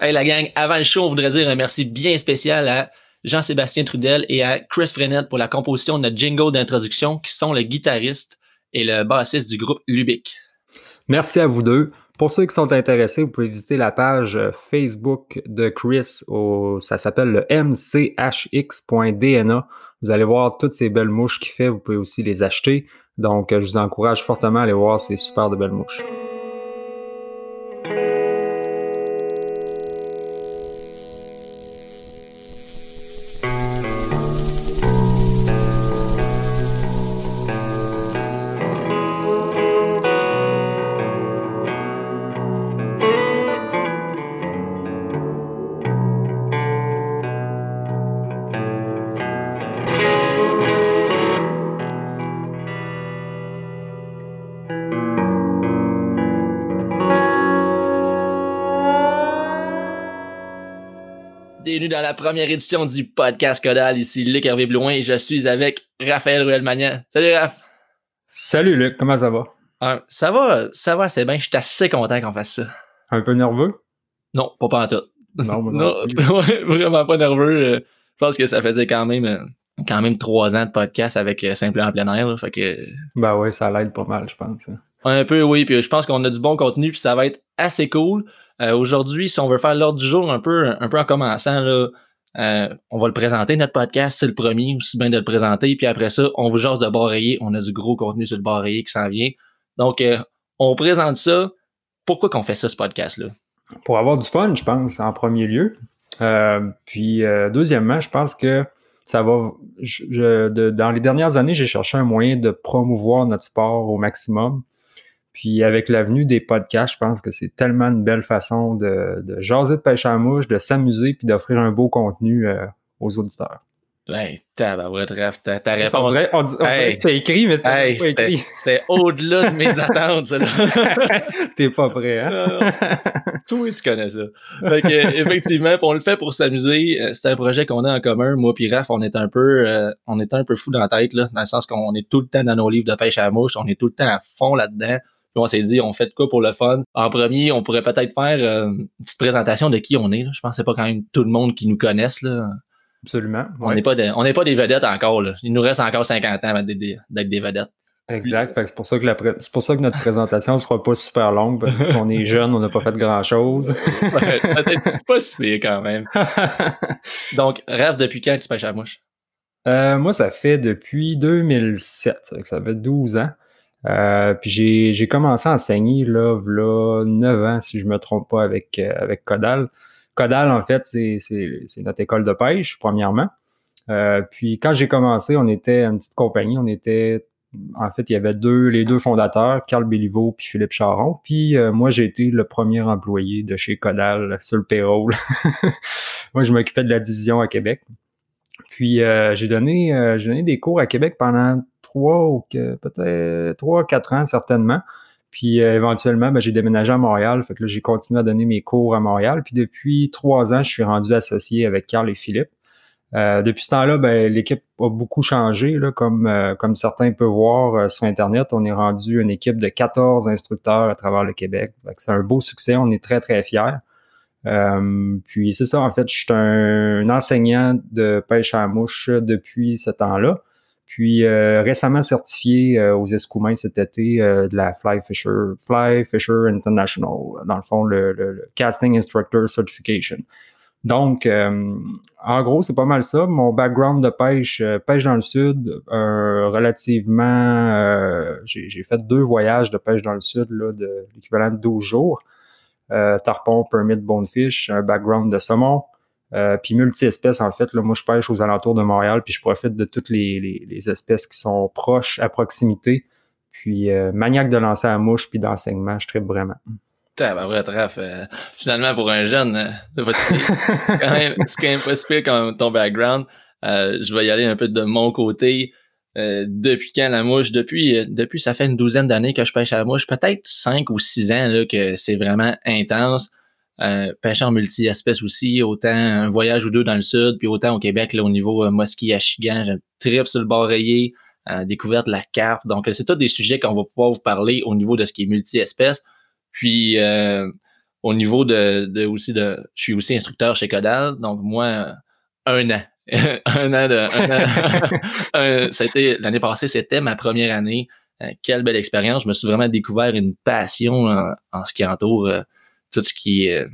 Hey la gang, avant le show, on voudrait dire un merci bien spécial à Jean-Sébastien Trudel et à Chris Frenette pour la composition de notre jingle d'introduction, qui sont le guitariste et le bassiste du groupe Lubic. Merci à vous deux. Pour ceux qui sont intéressés, vous pouvez visiter la page Facebook de Chris. ça s'appelle le mchx.dna. Vous allez voir toutes ces belles mouches qu'il fait. Vous pouvez aussi les acheter. Donc, je vous encourage fortement à aller voir ces super belles mouches. La première édition du podcast Codal. Ici Luc Hervé Blouin et je suis avec Raphaël Ruel-Magnan. Salut Raph! Salut Luc, comment ça va? Ah, ça va, ça va c'est bien. Je suis assez content qu'on fasse ça. Un peu nerveux? Non, pas pas en tout. Non, non, vraiment pas nerveux. Euh, je pense que ça faisait quand même euh, quand même trois ans de podcast avec euh, Simple en plein air. fait que... Ben ouais, ça l'aide pas mal, je pense. Hein. Un peu, oui. Puis je pense qu'on a du bon contenu, puis ça va être assez cool. Euh, aujourd'hui, si on veut faire l'ordre du jour un peu, un peu en commençant, là, euh, on va le présenter, notre podcast, c'est le premier, aussi bien de le présenter. Puis après ça, on vous jase de barrayer. On a du gros contenu sur le barrayer qui s'en vient. Donc, euh, on présente ça. Pourquoi qu'on fait ça, ce podcast-là? Pour avoir du fun, je pense, en premier lieu. puis, deuxièmement, je pense que ça va. dans les dernières années, j'ai cherché un moyen de promouvoir notre sport au maximum. Puis avec l'avenue des podcasts, je pense que c'est tellement une belle façon de, de jaser de pêche à mouche, de s'amuser puis d'offrir un beau contenu euh, aux auditeurs. Hey, tabarouette, Raph, ta, ta réponse. Vrai, on, on c'était écrit, mais c'était hey, pas écrit. C'était au-delà de mes attentes, ça. T'es pas prêt, hein? Toi, tu connais ça. Fait que, effectivement, on le fait pour s'amuser. Euh, c'est un projet qu'on a en commun. Moi puis Raph, on est un peu, euh, on est un peu fou dans la tête, là, dans le sens qu'on est tout le temps dans nos livres de pêche à mouche. On est tout le temps à fond là-dedans on s'est dit, on fait de quoi pour le fun? En premier, on pourrait peut-être faire euh, une petite présentation de qui on est. Je pense que c'est pas quand même tout le monde qui nous connaisse. Là. Absolument. On n'est pas, on pas des vedettes encore. Là. Il nous reste encore 50 ans d'être des, vedettes. Exact. c'est pour ça que c'est pour ça que notre présentation ne sera pas super longue parce qu'on est jeune, on n'a pas fait grand chose. Peut-être pas si quand même. Donc, rêve depuis quand tu pêches à la mouche? Euh, moi, ça fait depuis 2007. Ça fait 12 ans. Euh, puis j'ai commencé à enseigner là, là 9 ans, si je me trompe pas, avec, euh, avec Codal. Codal, en fait, c'est notre école de pêche, premièrement. Euh, puis quand j'ai commencé, on était une petite compagnie, on était en fait, il y avait deux, les deux fondateurs, Carl Béliveau puis Philippe Charon. Puis moi, j'ai été le premier employé de chez Codal sur le payroll. moi, je m'occupais de la division à Québec. Puis j'ai donné, j'ai donné des cours à Québec pendant trois ou peut-être trois, quatre ans certainement. Puis euh, éventuellement, ben, j'ai déménagé à Montréal, fait que là, j'ai continué à donner mes cours à Montréal. Puis depuis trois ans, je suis rendu associé avec Carl et Philippe. Euh, depuis ce temps-là, ben, l'équipe a beaucoup changé, là, comme, euh, comme certains peuvent voir sur Internet. On est rendu une équipe de 14 instructeurs à travers le Québec. C'est un beau succès, on est très, très fiers. puis c'est ça, en fait, je suis un, enseignant de pêche à mouche depuis ce temps-là. Puis euh, récemment certifié euh, aux Escoumins cet été euh, de la Fly Fisher, Fly Fisher International, dans le fond, le, Casting Instructor Certification. Donc, en gros, c'est pas mal ça. Mon background de pêche, pêche dans le sud, relativement, j'ai fait deux voyages de pêche dans le sud, là, de l'équivalent de 12 jours. tarpon, permit, bonefish, un background de saumon, euh, puis multi-espèces, en fait, là, moi, je pêche aux alentours de Montréal, puis je profite de toutes les, espèces qui sont proches, à proximité. Puis euh, maniaque de lancer à mouche, puis d'enseignement, je tripe vraiment. T'as vrai, Raph, euh, finalement, pour un jeune, c'est quand même, quand même pas super comme ton background. je vais y aller un peu de mon côté. depuis quand la mouche? Depuis, depuis ça fait une douzaine d'années que je pêche à la mouche, peut-être cinq ou six ans là, que c'est vraiment intense. Euh, pêcheur multi-espèces aussi, autant un voyage ou deux dans le sud, puis autant au Québec, là, au niveau euh, Mosquée à Chigan, j'ai un trip sur le bord rayé, euh, découverte de la carte. Donc, c'est tous des sujets qu'on va pouvoir vous parler au niveau de ce qui est multi-espèces. Puis, au niveau de, de aussi de, je suis aussi instructeur chez Codal, donc moi un an, un an de, l'année passée, c'était ma première année. Euh, quelle belle expérience. Je me suis vraiment découvert une passion en, ce qui entoure euh, tout ce qui est.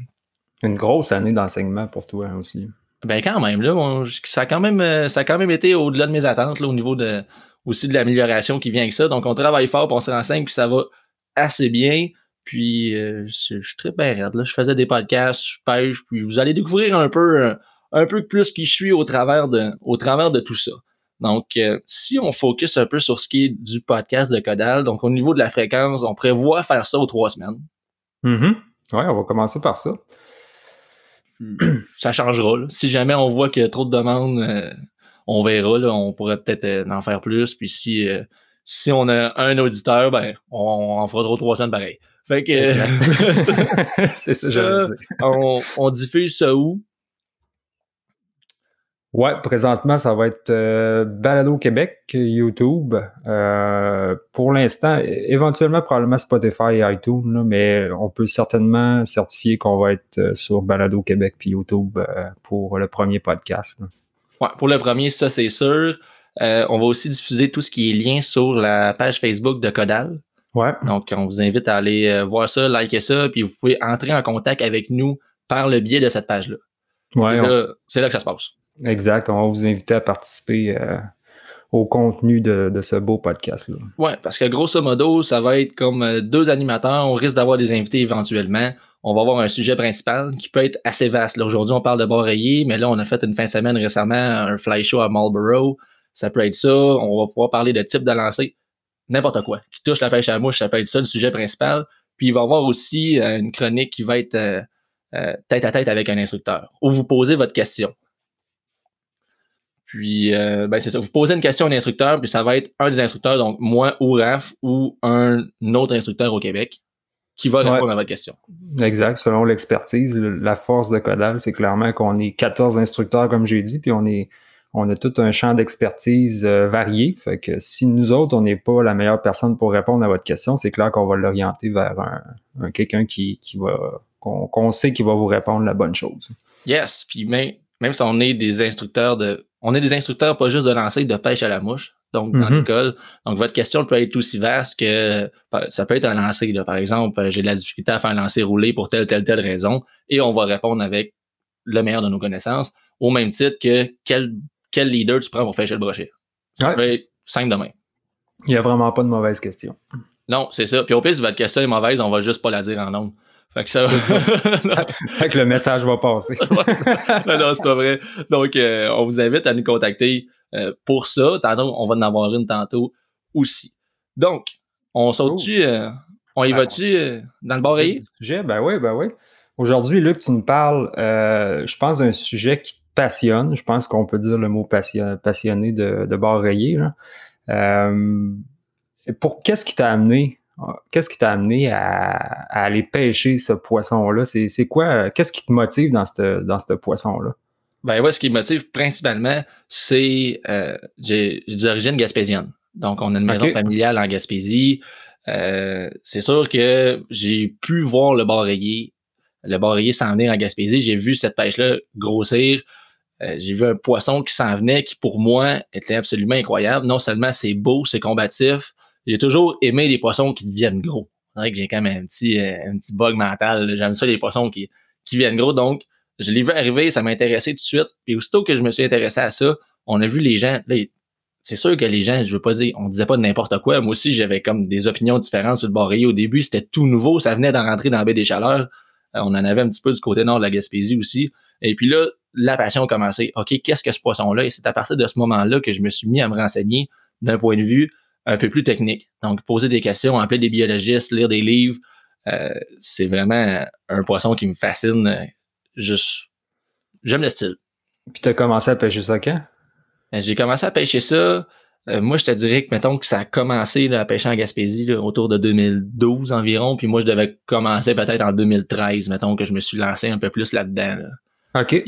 Une grosse année d'enseignement pour toi aussi. Ben quand même, là, ça a quand même ça a quand même été au-delà de mes attentes là, au niveau de aussi de l'amélioration qui vient avec ça. Donc on travaille fort, puis on se renseigne, puis ça va assez bien. Puis euh, je, suis très bien raide. Là. Je faisais des podcasts, je pêche, puis vous allez découvrir un peu un peu plus qui je suis au travers de au travers de tout ça. Donc, euh, si on focus un peu sur ce qui est du podcast de Codal, donc au niveau de la fréquence, on prévoit faire ça aux trois semaines. Mm-hmm. Oui, on va commencer par ça. Ça changera. Si jamais on voit qu'il y a trop de demandes, euh, on verra. on pourrait peut-être euh, en faire plus. Puis si, si on a un auditeur, ben, on, en fera trop trois semaines pareil. Fait que c'est ça. on, on diffuse ça où? Ouais, présentement, ça va être euh, Balado Québec, YouTube. Euh, pour l'instant, éventuellement, probablement Spotify et iTunes, mais on peut certainement certifier qu'on va être euh, sur Balado Québec puis YouTube pour le premier podcast. Ouais, pour le premier, ça c'est sûr. on va aussi diffuser tout ce qui est lien sur la page Facebook de Codal. Ouais. Donc, on vous invite à aller voir ça, liker ça, puis vous pouvez entrer en contact avec nous par le biais de cette page-là. Ouais. C'est là que ça se passe. Exact. On va vous inviter à participer euh, au contenu de, ce beau podcast-là. Oui, parce que grosso modo, ça va être comme euh, deux animateurs. On risque d'avoir des invités éventuellement. On va avoir un sujet principal qui peut être assez vaste. Aujourd'hui, on parle de Boreiller, mais là, on a fait une fin de semaine récemment un fly show à Marlborough. Ça peut être ça. On va pouvoir parler de type de lancer. N'importe quoi. Qui touche la pêche à la mouche, ça peut être ça, le sujet principal. Puis il va y avoir aussi euh, une chronique qui va être tête à tête avec un instructeur, où vous posez votre question. Puis, euh, ben c'est ça. Vous posez une question à un instructeur, puis ça va être un des instructeurs, donc moi ou Raph, ou un autre instructeur au Québec, qui va répondre à votre question. Exact. Selon l'expertise, la force de Codal, c'est clairement qu'on est 14 instructeurs, comme j'ai dit, puis on est on a tout un champ d'expertise euh, varié. Fait que si nous autres, on n'est pas la meilleure personne pour répondre à votre question, c'est clair qu'on va l'orienter vers un, quelqu'un qui, qui va qu'on sait qui va vous répondre la bonne chose. Yes. Puis même, même si on est des instructeurs de on est des instructeurs pas juste de lancer de pêche à la mouche, donc dans mhm. l'école. Donc votre question peut être aussi vaste que ça peut être un lancer. Par exemple, euh, j'ai de la difficulté à faire un lancer roulé pour telle, telle, telle raison, et on va répondre avec le meilleur de nos connaissances, au même titre que quel, quel leader tu prends pour pêcher le brochet. Ça peut être simple demain. Il n'y a vraiment pas de mauvaise question. Non, c'est ça. Puis au pire, si votre question est mauvaise, on va juste pas la dire en nombre. Fait que ça fait que le message va passer. non, non, c'est pas vrai. Donc, euh, on vous invite à nous contacter euh, pour ça. Tantôt, on va en avoir une tantôt aussi. Donc, on saute-tu, euh, on y ben, va-tu dans le barreiller? Sujet? Ben oui, ben oui. Aujourd'hui, Luc, tu nous parles, je pense, d'un sujet qui te passionne. Je pense qu'on peut dire le mot passionné de, de pour qu'est-ce qui t'a amené Qu'est-ce qui t'a amené à, aller pêcher ce poisson-là? C'est quoi? Qu'est-ce qui te motive dans ce dans poisson-là? Ben ouais, ce qui me motive principalement, c'est euh, j'ai des origines gaspésiennes. Donc, on a une maison familiale en Gaspésie. Euh, c'est sûr que j'ai pu voir le barreiller, le barreiller s'en venir en Gaspésie. J'ai vu cette pêche-là grossir. Euh, j'ai vu un poisson qui s'en venait, qui pour moi était absolument incroyable. Non seulement c'est beau, c'est combatif, j'ai toujours aimé les poissons qui deviennent gros. C'est vrai que j'ai quand même un petit, euh, un petit bug mental. J'aime ça, les poissons qui, qui viennent gros. Donc, je l'ai vu arriver, ça m'a intéressé tout de suite. Puis aussitôt que je me suis intéressé à ça, on a vu les gens. c'est sûr que les gens, je veux pas dire, on disait pas de n'importe quoi. Moi aussi, j'avais comme des opinions différentes sur le barreiller au début. C'était tout nouveau, ça venait d'en rentrer dans la baie des Chaleurs. Euh, on en avait un petit peu du côté nord de la Gaspésie aussi. Et puis là, la passion a commencé. OK, qu'est-ce que ce poisson-là? Et c'est à partir de ce moment-là que je me suis mis à me renseigner d'un point de vue un peu plus technique. Donc, poser des questions, appeler des biologistes, lire des livres, euh, c'est vraiment un poisson qui me fascine. Euh, juste, j'aime le style. Puis, tu as commencé à pêcher ça quand? Ben, j'ai commencé à pêcher ça. Euh, moi, je te dirais que, mettons, que ça a commencé là, à pêcher en Gaspésie autour de 2012 environ. Puis moi, je devais commencer peut-être en 2013, mettons, que je me suis lancé un peu plus là-dedans. OK.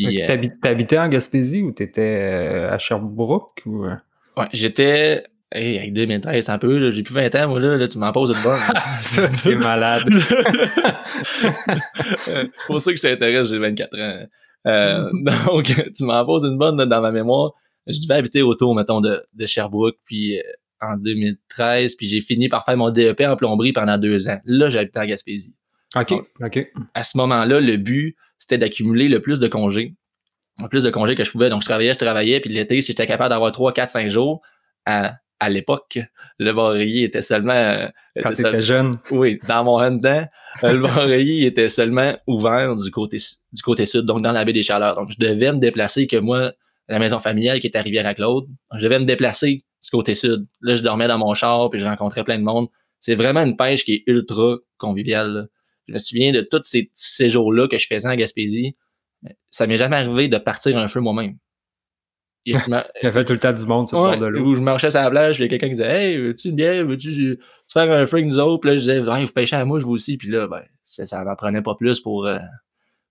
T'habitais en Gaspésie ou t'étais à Sherbrooke? Ou... Ouais, j'étais Hey, avec 2013, un peu, j'ai plus 20 ans, moi, là, tu m'en poses une bonne. ça, c'est malade. pour ça que je t'intéresse, j'ai 24 ans. Euh, donc, tu m'en poses une bonne dans ma mémoire. Je devais habiter autour, mettons, de, de Sherbrooke, puis euh, en 2013, puis j'ai fini par faire mon DEP en plomberie pendant deux ans. Là, j'habitais en Gaspésie. OK, OK. À ce moment-là, le but, c'était d'accumuler le plus de congés. Le plus de congés que je pouvais. Donc, je travaillais, je travaillais, puis l'été, si j'étais capable d'avoir 3, 4, 5 jours, à, à l'époque, le barrier était seulement... euh, Quand t'étais jeune. oui, dans mon temps, le barrier était seulement ouvert du côté, du côté sud, donc dans la baie des Chaleurs. Donc, je devais me déplacer, que moi, la maison familiale qui était à Rivière-à-Claude, je devais me déplacer du côté sud. Là, je dormais dans mon char, puis je rencontrais plein de monde. C'est vraiment une pêche qui est ultra conviviale. là. Je me souviens de tous ces séjours-là que je faisais en Gaspésie. Ça m'est jamais arrivé de partir un feu moi-même. Me- Il a fait tout le temps du monde sur le bord de l'eau. où je marchais sur la plage, puis il y a quelqu'un qui disait Hey, veux-tu une bière, veux-tu tu faire un avec nous autres? Puis là, je disais Hey, vous pêchez à moi, je vous aussi. Puis là, ben, ça, m'en prenait pas plus pour, euh,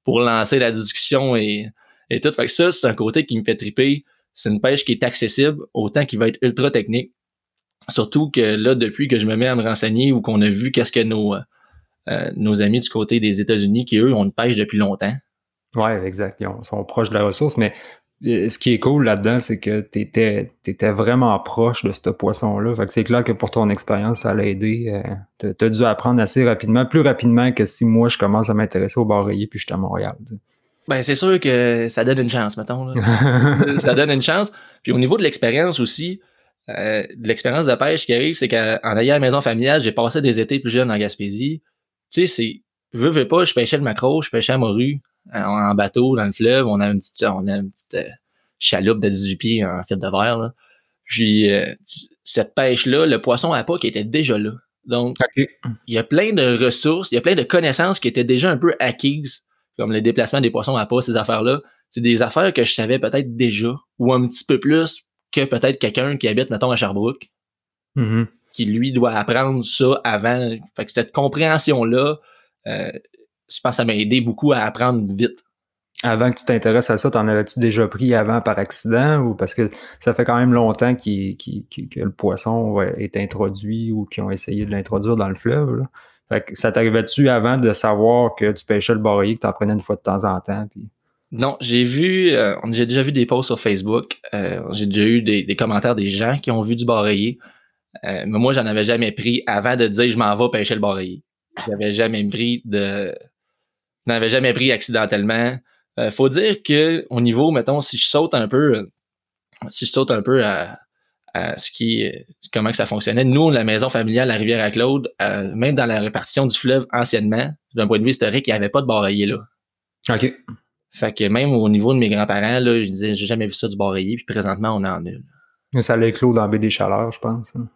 pour lancer la discussion et, et tout. Fait que ça, c'est un côté qui me fait triper. C'est une pêche qui est accessible, autant qu'il va être ultra technique. Surtout que là, depuis que je me mets à me renseigner ou qu'on a vu qu'est-ce que nos, euh, nos amis du côté des États-Unis, qui eux ont une pêche depuis longtemps. Ouais, exact. Ils ont- sont proches de la ressource, mais ce qui est cool là-dedans, c'est que t'étais étais vraiment proche de ce poisson-là. Fait que c'est clair que pour ton expérience, ça l'a aidé. Euh, t'as- T'as dû apprendre assez rapidement, plus rapidement que si moi je commence à m'intéresser au barreiller puis je suis à Montréal. tu. Ben, c'est sûr que ça donne une chance, mettons. Là. ça donne une chance. Puis au niveau de l'expérience aussi, euh, de l'expérience de pêche qui arrive, c'est qu'en ayant la maison familiale, j'ai passé des étés plus jeunes en Gaspésie. Tu sais, c'est, veux, veux pas, je pêchais le maquereau, je pêchais à morue, en, en bateau, dans le fleuve. On a une petite, on a une petite euh, chaloupe de 18 pieds en fil de verre, là. Puis, euh, cette pêche-là, le poisson à pas qui était déjà là. Donc, il y a plein de ressources, il y a plein de connaissances qui étaient déjà un peu acquises, comme le déplacement des poissons à pas, ces affaires-là. C'est des affaires que je savais peut-être déjà, ou un petit peu plus que peut-être quelqu'un qui habite, mettons, à Sherbrooke, Mhm. qui lui doit apprendre ça avant. Fait que cette compréhension-là, euh, je pense que ça m'a aidé beaucoup à apprendre vite. Avant que tu t'intéresses à ça, t'en avais-tu déjà pris avant par accident ou parce que ça fait quand même longtemps que le poisson ouais, est introduit ou qu'ils ont essayé de l'introduire dans le fleuve? Là? Fait que ça t'arrivait-tu avant de savoir que tu pêchais le barreiller, que t'en prenais une fois de temps en temps? Puis... Non, j'ai vu, euh, j'ai déjà vu des posts sur Facebook, euh, j'ai déjà eu des, des commentaires des gens qui ont vu du barreiller, euh, mais moi j'en avais jamais pris avant de dire je m'en vais pêcher le barreiller. J'avais jamais pris de, n'en avais jamais pris accidentellement. Euh, faut dire que au niveau, mettons, si je saute un peu, euh, si je saute un peu à, à ce qui, est- comment que ça fonctionnait. Nous, la maison familiale à Rivière-à-Claude, euh, même dans la répartition du fleuve anciennement, d'un point de vue historique, il n'y avait pas de barreiller là. OK. Fait que même au niveau de mes grands-parents, là, je disais, j'ai jamais vu ça du barreiller, puis présentement, on en a. Ça allait éclos dans la baie des Chaleurs, je pense. hein.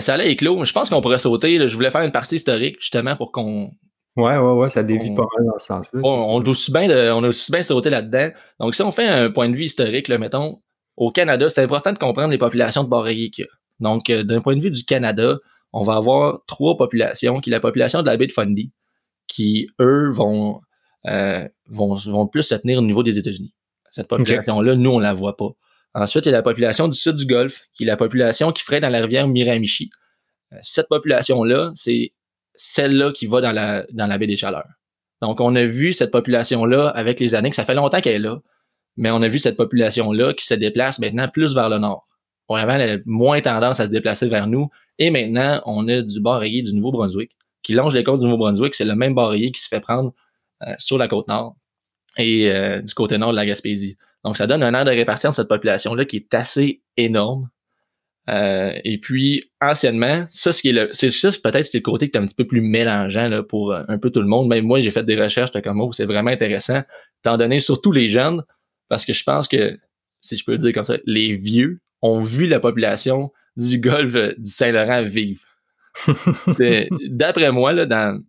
Ça allait éclos, mais je pense qu'on pourrait sauter. là. Je voulais faire une partie historique, justement, pour qu'on. Ouais, ouais, ouais, ça dévie On- pas mal dans ce sens-là. On, on a aussi bien de- on a aussi bien sauté là-dedans. Donc, si on fait un point de vue historique, là, mettons, au Canada, c'est important de comprendre les populations de barreillers qu'il y a. Donc, euh, d'un point de vue du Canada, on va avoir trois populations, qui est la population de la baie de Fundy, qui, eux, vont, euh, vont, vont plus se tenir au niveau des États-Unis. Cette population-là, nous, on la voit pas. Ensuite, il y a la population du sud du Golfe, qui est la population qui ferait dans la rivière Miramichi. Euh, Cette population-là, c'est celle-là qui va dans la, baie des Chaleurs. Donc, on a vu cette population-là avec les années, que ça fait longtemps qu'elle est là, mais on a vu cette population-là qui se déplace maintenant plus vers le nord. On avait moins tendance à se déplacer vers nous, et maintenant, on a du barreiller du Nouveau-Brunswick qui longe les côtes du Nouveau-Brunswick. C'est le même barreiller qui se fait prendre euh, sur la côte nord et euh, du côté nord de la Gaspésie. Donc, ça donne un air de répartition de cette population-là qui est assez énorme. Euh, et puis, anciennement, ça, ce qui est le, c'est peut-être le côté qui est un petit peu plus mélangeant là, pour euh, un peu tout le monde. Même moi, j'ai fait des recherches, j'étais comme, oh, c'est vraiment intéressant, étant donné surtout les jeunes, parce que je pense que, si je peux le dire comme ça, les vieux ont vu la population du golfe du Saint-Laurent vivre. D'après moi, là, dans,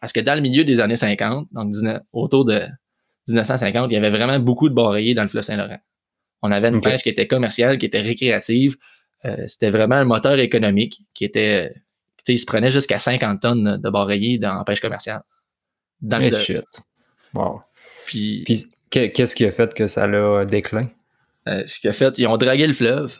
parce que dans le milieu des années 50, donc 19 autour de 1950, il y avait vraiment beaucoup de barreillers dans le fleuve Saint-Laurent. On avait une Ok. pêche qui était commerciale, qui était récréative. Euh, c'était vraiment un moteur économique qui était. Tu sais, il se prenait jusqu'à 50 tonnes de barreillers dans la pêche commerciale. Dans Eh, le, shit. Wow. puis, Puis, que- qu'est-ce qui a fait que ça l'a déclin? euh, ce qu'il a fait, ils ont dragué le fleuve.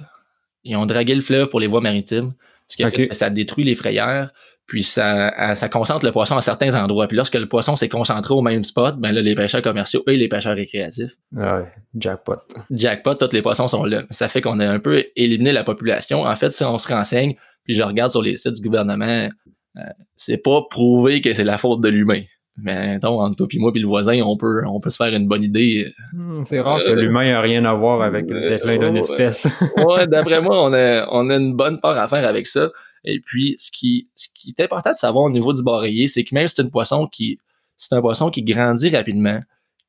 ils ont dragué le fleuve pour les voies maritimes. Ce qui fait que ça détruit les frayères, puis ça, ça concentre le poisson à certains endroits. Puis lorsque le poisson s'est concentré au même spot, ben là, les pêcheurs commerciaux et les pêcheurs récréatifs. Ah ouais, jackpot. Jackpot, tous les poissons sont là. Ça fait qu'on a un peu éliminé la population. En fait, si on se renseigne, puis je regarde sur les sites du gouvernement, euh, c'est pas prouvé que c'est la faute de l'humain. Mais donc, entre toi et moi puis le voisin, on peut, on peut se faire une bonne idée. Hmm, c'est rare que l'humain ait rien à voir avec le déclin d'une espèce. ouais, d'après moi, on a, on a une bonne part à faire avec ça. Et puis, ce qui, ce qui est important de savoir au niveau du bareillé, c'est que même si c'est une poisson qui, c'est un poisson qui grandit rapidement,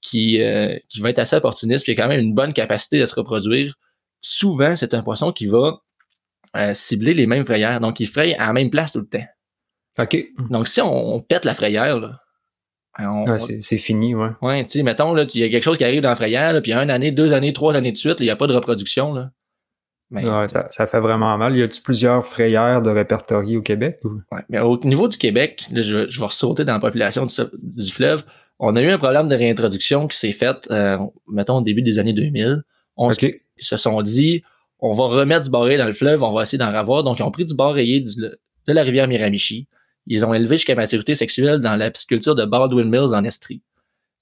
qui, euh, qui va être assez opportuniste, puis qui a quand même une bonne capacité de se reproduire, souvent, c'est un poisson qui va euh, cibler les mêmes frayères. Donc, il fraye à la même place tout le temps. OK. Donc, si on, pète la frayère, là, ben, c'est fini, ouais. Ouais, tu sais, mettons, il y a quelque chose qui arrive dans la frayère, puis une année, deux années, trois années de suite, il n'y a pas de reproduction. Là. ouais, ça, ça, fait vraiment mal. Y a-tu plusieurs frayères de répertoriés au Québec? Ouais, mais au niveau du Québec, là, je, je vais ressauter dans la population du, fleuve. On a eu un problème de réintroduction qui s'est fait, euh, mettons, au début des années 2000. On se sont dit, on va remettre du barré dans le fleuve, on va essayer d'en avoir. Donc, ils ont pris du barré de la rivière Miramichi ils ont élevé jusqu'à maturité sexuelle dans la pisciculture de Baldwin Mills en Estrie.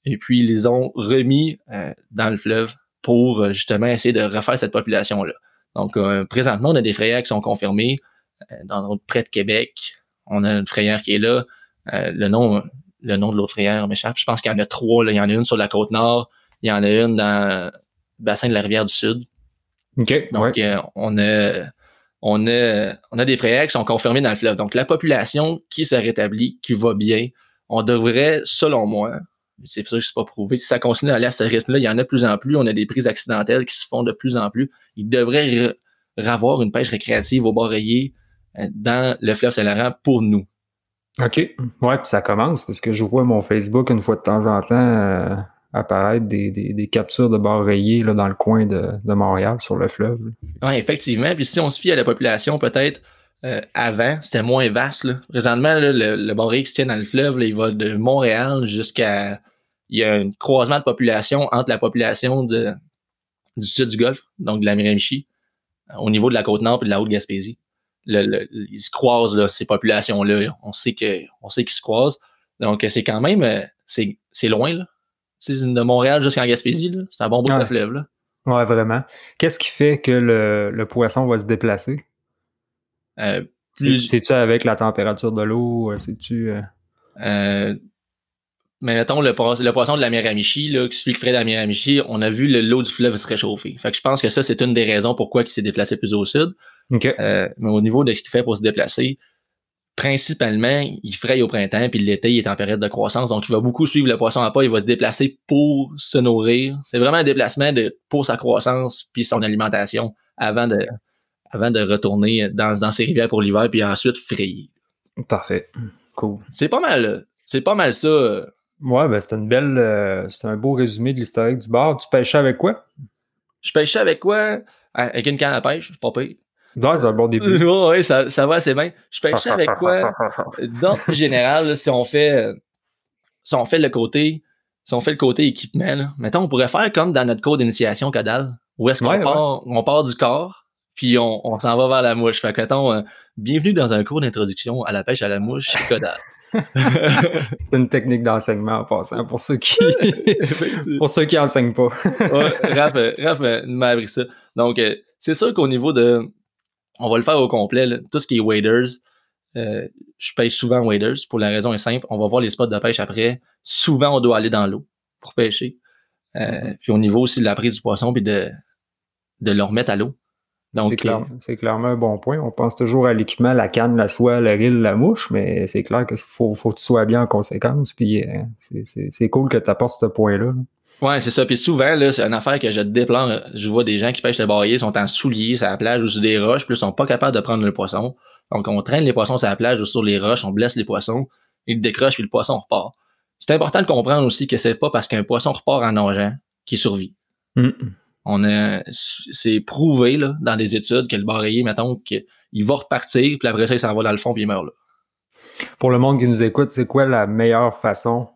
Et puis, ils les ont remis euh, dans le fleuve pour euh, justement essayer de refaire cette population-là. Donc, euh, présentement, on a des frayères qui sont confirmées dans près de Québec. On a une frayère qui est là. le nom le nom de l'autre frayère m'échappe. Je pense qu'il y en a trois. Là. Il y en a une sur la côte nord. Il y en a une dans le bassin de la rivière du Sud. OK. Donc, on a on a, des frayères qui sont confirmés dans le fleuve. Donc, la population qui se rétablit, qui va bien, on devrait, selon moi, c'est sûr que c'est pas prouvé, si ça continue à aller à ce rythme-là, il y en a de plus en plus, on a des prises accidentelles qui se font de plus en plus. Il devrait avoir une pêche récréative au bord rayé euh, dans le fleuve Saint-Laurent pour nous. OK. Ouais, puis ça commence parce que je vois mon Facebook une fois de temps en temps. Euh, apparaître des, des, captures de barres rayées là, dans le coin de, de Montréal, sur le fleuve. Oui, effectivement. Puis si on se fie à la population, peut-être euh, avant, c'était moins vaste. Présentement, le, le bar qui se tient dans le fleuve, il va de Montréal jusqu'à... Il y a un croisement de population entre la population du sud du Golfe, donc de la Miramichi, au niveau de la Côte-Nord et de la Haute-Gaspésie. Ils se croisent, ces populations-là. On sait on sait qu'ils se croisent. Donc, c'est quand même... Euh, c'est loin, là de Montréal jusqu'en Gaspésie, c'est un bon bout de fleuve. Là. Ouais, vraiment. Qu'est-ce qui fait que le, poisson va se déplacer? Euh, C'est-tu avec la température de l'eau? C'est-tu. Euh... Euh, mais mettons, le, le, poisson de la Miramichi, là, celui qui ferait de la Miramichi, on a vu l'eau du fleuve se réchauffer. Fait que je pense que ça, c'est une des raisons pourquoi il s'est déplacé plus au sud. Euh, mais au niveau de ce qu'il fait pour se déplacer, principalement, il fraye au printemps, puis l'été, il est en période de croissance, donc il va beaucoup suivre le poisson à pas, il va se déplacer pour se nourrir. C'est vraiment un déplacement de, pour sa croissance, puis son alimentation, avant de, avant de retourner dans, dans ses rivières pour l'hiver, puis ensuite frayer. Parfait. Cool. C'est pas mal, c'est pas mal ça. Ouais, ben c'est une belle, euh, c'est un beau résumé de l'historique du bar. Tu pêchais avec quoi? Je pêchais avec quoi? Avec une canne à pêche, c'est pas pire. Ouais, c'est un bon début. ouais, ça, ça va assez bien. Je pêchais avec quoi? Dans le général, si on fait si on fait le côté si on fait le côté équipement, là, mettons, on pourrait faire comme dans notre cours d'initiation Codal, où est-ce qu'on part, on part du corps, puis on, on s'en va vers la mouche. Fait que, mettons, euh, bienvenue dans un cours d'introduction à la pêche à la mouche chez Codal. c'est une technique d'enseignement en passant pour ceux qui pour ceux qui enseignent pas. ouais, Raph, Raph m'a appris ça. Donc, euh, c'est sûr qu'au niveau de on va le faire au complet. Tout ce qui est waders, euh, je pêche souvent waders pour la raison est simple. On va voir les spots de pêche après. Souvent, on doit aller dans l'eau pour pêcher. Euh, mm-hmm. Puis au niveau aussi de la prise du poisson, puis de, de le remettre à l'eau. Donc, euh, c'est, clairement un bon point. On pense toujours à l'équipement, la canne, la soie, le ril, la mouche, mais c'est clair qu'il faut, faut que tu sois bien en conséquence. Puis c'est, cool que tu apportes ce point-là. là Ouais, c'est ça. Puis souvent, là, c'est une affaire que je déplore. Je vois des gens qui pêchent le barrier, sont en souliers sur la plage ou sur des roches, puis ils sont pas capables de prendre le poisson. Donc, on traîne les poissons sur la plage ou sur les roches, on blesse les poissons, ils décrochent, puis le poisson repart. C'est important de comprendre aussi que c'est pas parce qu'un poisson repart en nageant qu'il survit. Mm. On a, c'est prouvé, là, dans des études que le barrier, mettons, qu'il va repartir, puis après ça, il s'en va dans le fond, puis il meurt là. Pour le monde qui nous écoute, c'est quoi la meilleure façon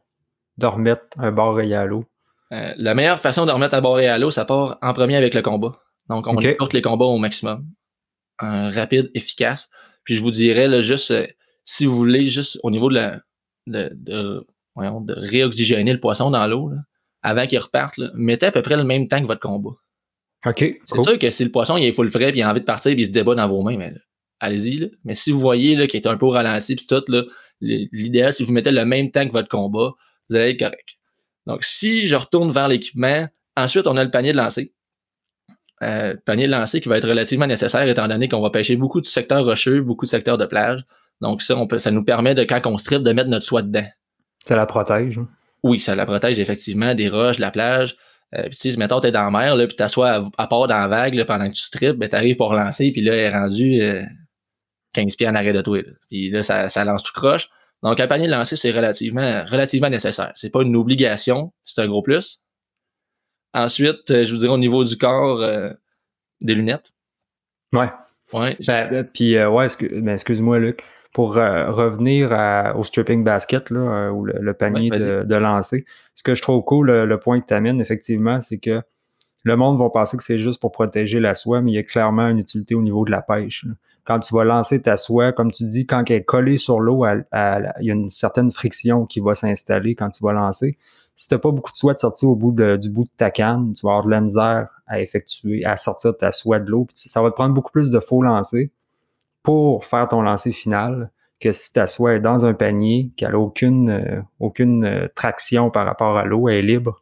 de remettre un barrier à l'eau? Euh, la meilleure façon de remettre à barrer à l'eau, ça part en premier avec le combat. Donc, on okay. les combats au maximum. rapide, efficace. Puis je vous dirais là, juste euh, si vous voulez juste au niveau de la de, de, voyons, de réoxygéner le poisson dans l'eau avant qu'il reparte, là, mettez à peu près le même temps que votre combat. OK. C'est sûr que si le poisson il est full frais puis il a envie de partir puis il se débat dans vos mains, mais allez-y. Mais si vous voyez qu'il est un peu ralenti puis tout, l'idéal, si vous mettez le même temps que votre combat, vous allez être correct. Donc, si je retourne vers l'équipement, ensuite, on a le panier de lancer. Euh, panier de lancer qui va être relativement nécessaire étant donné qu'on va pêcher beaucoup de secteurs rocheux, beaucoup de secteurs de plage. Donc, ça, on peut, ça nous permet de, quand on strip, de mettre notre soie dedans. Ça la protège. Hein? Oui, ça la protège effectivement des roches, de la plage. Euh, puis, tu sais, mettons, t'es dans la mer, là, puis t'assois à, à part dans la vague là, pendant que tu strips, ben, t'arrives pour lancer, puis là, elle est rendue euh, 15 pieds en arrêt de toi. Puis là, ça, ça lance tout croche. Donc, un panier de lancer, c'est relativement, relativement nécessaire. C'est pas une obligation, c'est un gros plus. Ensuite, euh, je vous dirais au niveau du corps, euh, des lunettes. Ouais. Ouais. Ben, ben, puis, euh, ouais, ben, excuse-moi, Luc. Pour revenir au stripping basket, là, ou le, panier de, lancer, ce que je trouve cool, le, point que tu amènes, effectivement, c'est que le monde va penser que c'est juste pour protéger la soie, mais il y a clairement une utilité au niveau de la pêche. Quand tu vas lancer ta soie, comme tu dis, quand elle est collée sur l'eau, il y a une certaine friction qui va s'installer quand tu vas lancer. Si tu n'as pas beaucoup de soie de sortir au bout du bout de ta canne, tu vas avoir de la misère à effectuer, à sortir ta soie de l'eau. Ça va te prendre beaucoup plus de faux lancers pour faire ton lancer final que si ta soie est dans un panier, qu'elle n'a aucune, euh, aucune euh, traction par rapport à l'eau, elle est libre.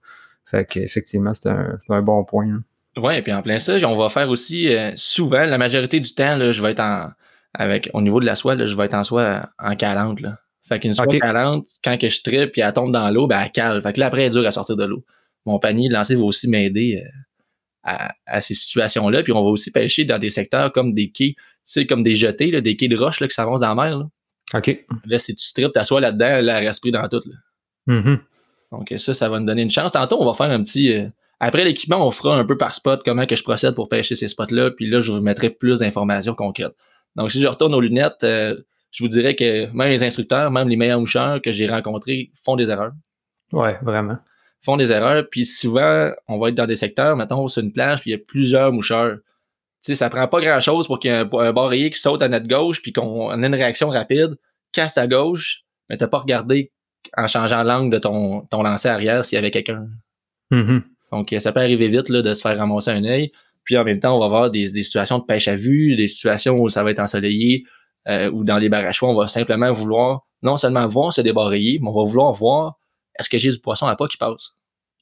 Fait qu'effectivement, c'est un, un, bon point. Hein. Ouais, et puis en plein ça, on va faire aussi euh, souvent, la majorité du temps, là, je vais être en avec au niveau de la soie, là, je vais être en soie en calante. Là. Fait qu'une soie calante, quand que je tripe et elle tombe dans l'eau, ben elle cale. Fait que là, après, elle est dure à sortir de l'eau. Mon panier de lancer va aussi m'aider euh, à, à, ces situations-là. Puis on va aussi pêcher dans des secteurs comme des quais, tu sais, comme des jetés, là, des quais de roche là, qui s'avancent dans la mer. Là. OK. Là, si tu strips ta soie là-dedans, elle reste pris dans tout. Là. Mm-hmm. Donc ça, ça va nous donner une chance. Tantôt, on va faire un petit. Euh, après l'équipement, on fera un peu par spot comment que je procède pour pêcher ces spots-là. Puis là, je vous mettrai plus d'informations concrètes. Donc, si je retourne aux lunettes, euh, je vous dirais que même les instructeurs, même les meilleurs moucheurs que j'ai rencontrés font des erreurs. Ouais, vraiment. Font des erreurs. Puis souvent, on va être dans des secteurs, mettons, sur une plage, puis il y a plusieurs moucheurs. Tu sais, ça prend pas grand-chose pour qu'il y ait un, un qui saute à notre gauche, puis qu'on ait une réaction rapide, casse à gauche, mais t'as pas regardé en changeant l'angle de ton, ton lancer arrière s'il y avait quelqu'un. Mm-hmm. Donc, ça peut arriver vite là, de se faire ramasser un œil. Puis en même temps, on va avoir des, des, situations de pêche à vue, des situations où ça va être ensoleillé, euh, ou dans les barachois, on va simplement vouloir non seulement voir se débarrayer, mais on va vouloir voir est-ce que j'ai du poisson à pas qui passe?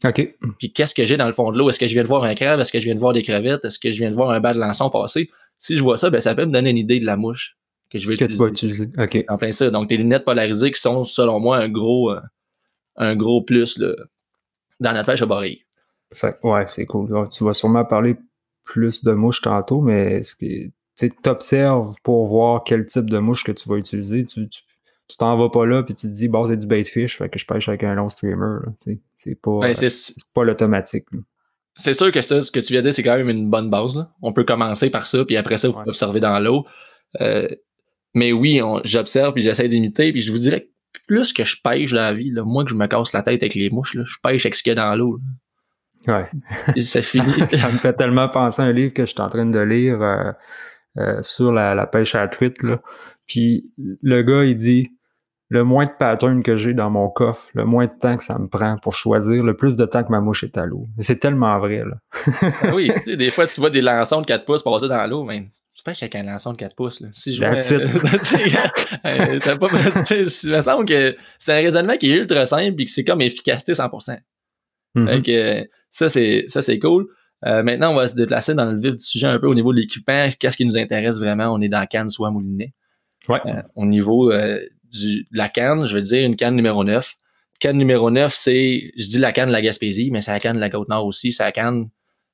OK. Puis qu'est-ce que j'ai dans le fond de l'eau? Est-ce que je viens de voir un crabe? Est-ce que je viens de voir des crevettes? Est-ce que je viens de voir un bas de lançon passer? Si je vois ça, ben ça peut me donner une idée de la mouche que je vais que tu vas utiliser. OK. En plein ça. Donc, les lunettes polarisées qui sont, selon moi, un gros, euh, un gros plus là, dans notre pêche à baril. ouais, c'est cool. tu vas sûrement parler plus de mouches tantôt, mais ce qui tu t'observes pour voir quel type de mouche que tu vas utiliser. Tu, tu, t'en vas pas là puis tu te dis bon c'est du bait fish fait que je pêche avec un long streamer c'est pas ben, c'est, pas l'automatique c'est sûr que ça ce que tu viens de dire c'est quand même une bonne base là. on peut commencer par ça puis après ça vous pouvez observer dans l'eau euh, mais oui j'observe puis j'essaie d'imiter puis je vous dirais que plus que je pêche dans la vie là, moins que je me casse la tête avec les mouches là, je pêche avec ce qu'il y a dans l'eau ouais ça finit ça me fait tellement penser à un livre que je suis en train de lire euh, euh, sur la, pêche à la truite. Là. Puis le gars, il dit le moins de patterns que j'ai dans mon coffre, le moins de temps que ça me prend pour choisir, le plus de temps que ma mouche est à l'eau. C'est tellement vrai, là. Ah oui, tu sais, des fois, tu vois des lançons de 4 pouces passer dans l'eau, mais tu pêches avec un lançon de 4 pouces, là. Si je euh, il me semble que c'est un raisonnement qui est ultra simple et que c'est comme efficacité 100%. Mm-hmm. Donc, euh, ça, c'est, ça, c'est cool. Euh, maintenant, on va se déplacer dans le vif du sujet un peu au niveau de l'équipement. Qu'est-ce qui nous intéresse vraiment? On est dans la canne soit moulinet. Ouais. Euh, au niveau euh, du, de la canne, je veux dire une canne numéro 9. Canne numéro 9, c'est, je dis la canne de la Gaspésie, mais c'est la canne de la Côte-Nord aussi, c'est la canne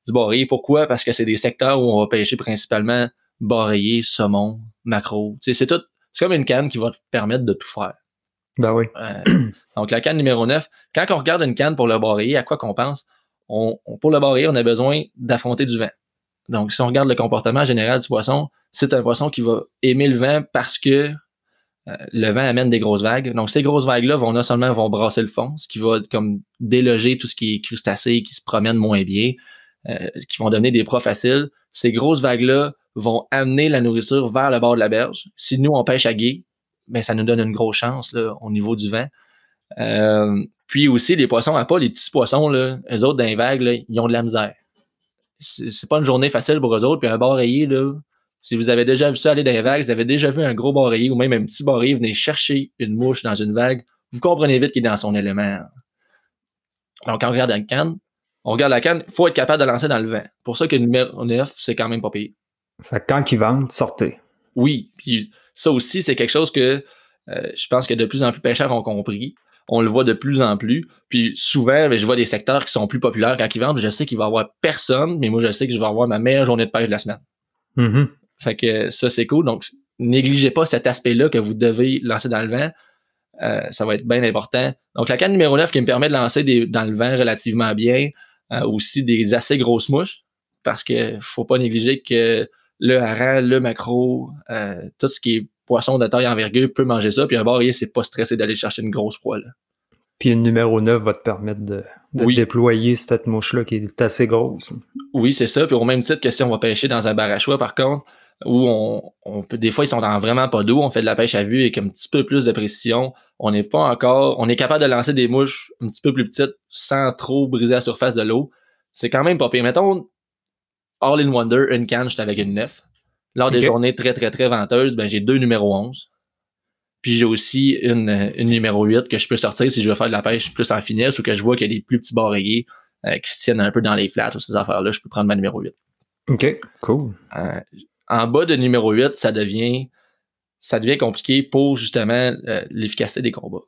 du Boréé. Pourquoi? Parce que c'est des secteurs où on va pêcher principalement Boréé, saumon, macro. c'est tout, c'est comme une canne qui va te permettre de tout faire. Ben oui. donc la canne numéro 9, quand on regarde une canne pour le Boréé, à quoi qu'on pense? on, pour le barrer, on a besoin d'affronter du vent. Donc, si on regarde le comportement général du poisson, c'est un poisson qui va aimer le vent parce que euh, le vent amène des grosses vagues. Donc, ces grosses vagues-là vont non seulement vont brasser le fond, ce qui va comme déloger tout ce qui est crustacé, qui se promène moins bien, euh, qui vont donner des proies faciles. Ces grosses vagues-là vont amener la nourriture vers le bord de la berge. Si nous, on pêche à gué, ben, ça nous donne une grosse chance au niveau du vent. Euh, puis aussi, les poissons à pas, les petits poissons, là, eux autres, dans les vagues, ils ont de la misère. C'est pas une journée facile pour eux autres. Puis un bar rayé, là, si vous avez déjà vu ça aller dans les vagues, vous avez déjà vu un gros bar rayé ou même un petit bar rayé venir chercher une mouche dans une vague, vous comprenez vite qu'il est dans son élément. Donc, quand on regarde la canne, on regarde la canne, il faut être capable de lancer dans le vent. Pour ça que le numéro 9, c'est quand même pas payé. Fait quand ils vendent, sortez. Oui, puis ça aussi, c'est quelque chose que euh, je pense que de plus en plus pêcheurs ont compris. On le voit de plus en plus. Puis souvent, ben, je vois des secteurs qui sont plus populaires quand ils vendent. Je sais qu'il va y avoir personne, mais moi, je sais que je vais avoir ma meilleure journée de pêche de la semaine. Mm-hmm. Fait que ça, c'est cool. Donc, négligez pas cet aspect-là que vous devez lancer dans le vent. Euh, ça va être bien important. Donc, la canne numéro 9 qui me permet de lancer des, dans le vent relativement bien, euh, aussi des assez grosses mouches, parce que faut pas négliger que le hareng, le macro, euh, tout ce qui est poisson de taille envergure peut manger ça, puis un barrier, c'est pas stressé d'aller chercher une grosse proie. Puis une numéro 9 va te permettre de, déployer cette mouche-là qui est assez grosse. Oui, c'est ça. Puis au même titre que si on va pêcher dans un barachois, par contre, où on, peut, des fois, ils sont dans vraiment pas d'eau, on fait de la pêche à vue avec un petit peu plus de précision. On n'est pas encore, on est capable de lancer des mouches un petit peu plus petites sans trop briser la surface de l'eau. C'est quand même pas pire. Mettons, All in Wonder, une canne, j'étais avec une 9. Lors des journées très, très, très venteuses, ben, j'ai deux numéros 11. Puis j'ai aussi une, une numéro 8 que je peux sortir si je veux faire de la pêche plus en finesse ou que je vois qu'il y a des plus petits barriers euh, qui se tiennent un peu dans les flats ou ces affaires-là, je peux prendre ma numéro 8. OK, cool. Euh, en bas de numéro 8, ça devient ça devient compliqué pour justement euh, l'efficacité des combats.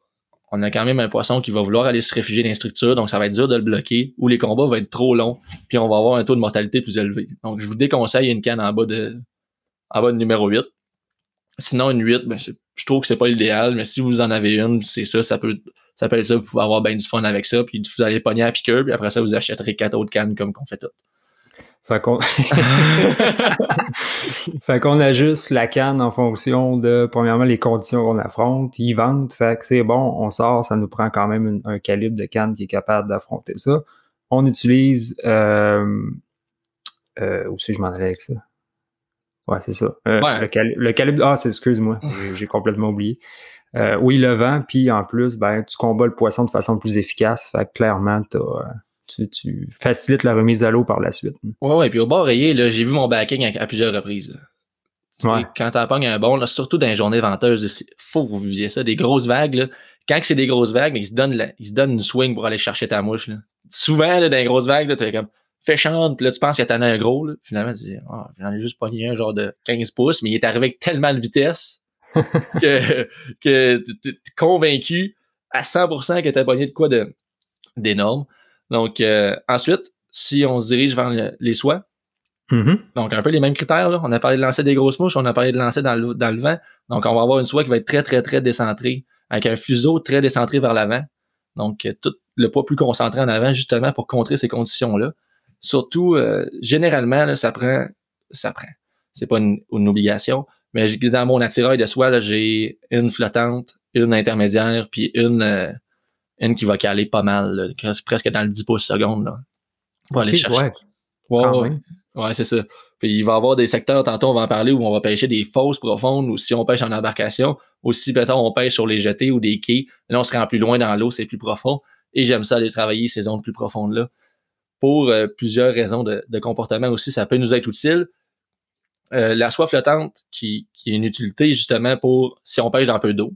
On a quand même un poisson qui va vouloir aller se réfugier dans les structures, donc ça va être dur de le bloquer, ou les combats vont être trop longs, puis on va avoir un taux de mortalité plus élevé. Donc je vous déconseille une canne en bas de en bas de numéro 8. Sinon, une 8, ben, je trouve que c'est pas l'idéal, mais si vous en avez une, c'est ça, ça peut ça peut être ça, vous pouvez avoir bien du fun avec ça, puis vous allez pogner à piqueur, puis après ça, vous achèterez quatre autres cannes comme qu'on fait tout. Fait qu'on fait qu'on ajuste la canne en fonction de, premièrement, les conditions qu'on affronte. Ils vendent, fait que c'est bon, on sort, ça nous prend quand même un calibre de canne qui est capable d'affronter ça. On utilise, euh, euh, où je m'en allais avec ça? Ouais, c'est ça. Euh, le, calibre, ah, c'est, excuse-moi, j'ai complètement oublié. Oui, le vent, puis en plus, ben, tu combats le poisson de façon plus efficace. Fait que clairement, t'as, tu, facilites la remise à l'eau par la suite. Ouais, ouais, puis au bord rayé, là, j'ai vu mon backing à, plusieurs reprises. Ouais. Quand t'en pognes un bon, là, surtout dans les journées venteuses, faut que vous visiez ça, des grosses vagues, là. Quand c'est des grosses vagues, mais ils se donnent ils se donnent une swing pour aller chercher ta mouche, là. Souvent, là, dans les grosses vagues, là, t'es comme, fais chante, puis là, tu penses que t'en as un gros, là. Finalement, tu dis, oh, j'en ai juste pogné un genre de 15 pouces, mais il est arrivé avec tellement de vitesse que, que t'es convaincu à 100% que t'as pogné de quoi de, d'énorme. Donc, euh, ensuite, si on se dirige vers les soies, mm-hmm. donc un peu les mêmes critères, là. on a parlé de lancer des grosses mouches, on a parlé de lancer dans le, dans le vent. Donc, on va avoir une soie qui va être très, très, très décentrée, avec un fuseau très décentré vers l'avant. Donc, euh, tout le poids plus concentré en avant, justement, pour contrer ces conditions-là. Surtout, euh, généralement, là, ça prend, ça prend. C'est pas une, obligation, mais dans mon attirail de soie, j'ai une flottante, une intermédiaire, puis une, une qui va caler pas mal, presque dans le 10 pouces secondes. Là, pour aller chercher. Ouais, ouais, c'est ça. Puis il va y avoir des secteurs, tantôt on va en parler, où on va pêcher des fosses profondes, ou si on pêche en embarcation, ou si peut-être on pêche sur les jetés ou des quais. Là, on se rend plus loin dans l'eau, c'est plus profond. Et j'aime ça aller travailler ces zones plus profondes-là. Pour euh, plusieurs raisons de, comportement aussi, ça peut nous être utile. Euh, la soie flottante, qui, qui est une utilité justement pour si on pêche dans peu d'eau.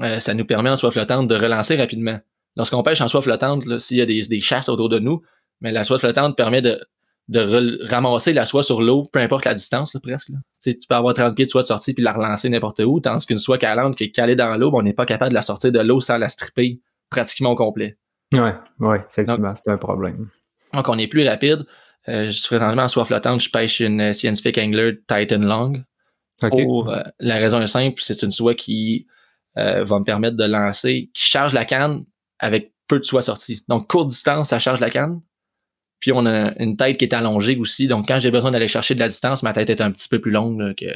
Euh, ça nous permet en soie flottante de relancer rapidement. Lorsqu'on pêche en soie flottante, s'il y a des, des, chasses autour de nous, mais la soie flottante permet de, de ramasser la soie sur l'eau, peu importe la distance, presque. Tu peux avoir 30 pieds de soie de sortie puis la relancer n'importe où, tandis qu'une soie calante qui est calée dans l'eau, ben, on n'est pas capable de la sortir de l'eau sans la stripper pratiquement au complet. Ouais, ouais, effectivement, c'est un problème. Donc, on est plus rapide. Euh, je suis présentement en soie flottante, je pêche une Scientific Angler Titan Long. Pour euh, la raison est simple, c'est une soie qui euh, va me permettre de lancer, qui charge la canne avec peu de soie sortie. Donc, courte distance, ça charge la canne. Puis on a une tête qui est allongée aussi. Donc, quand j'ai besoin d'aller chercher de la distance, ma tête est un petit peu plus longue que,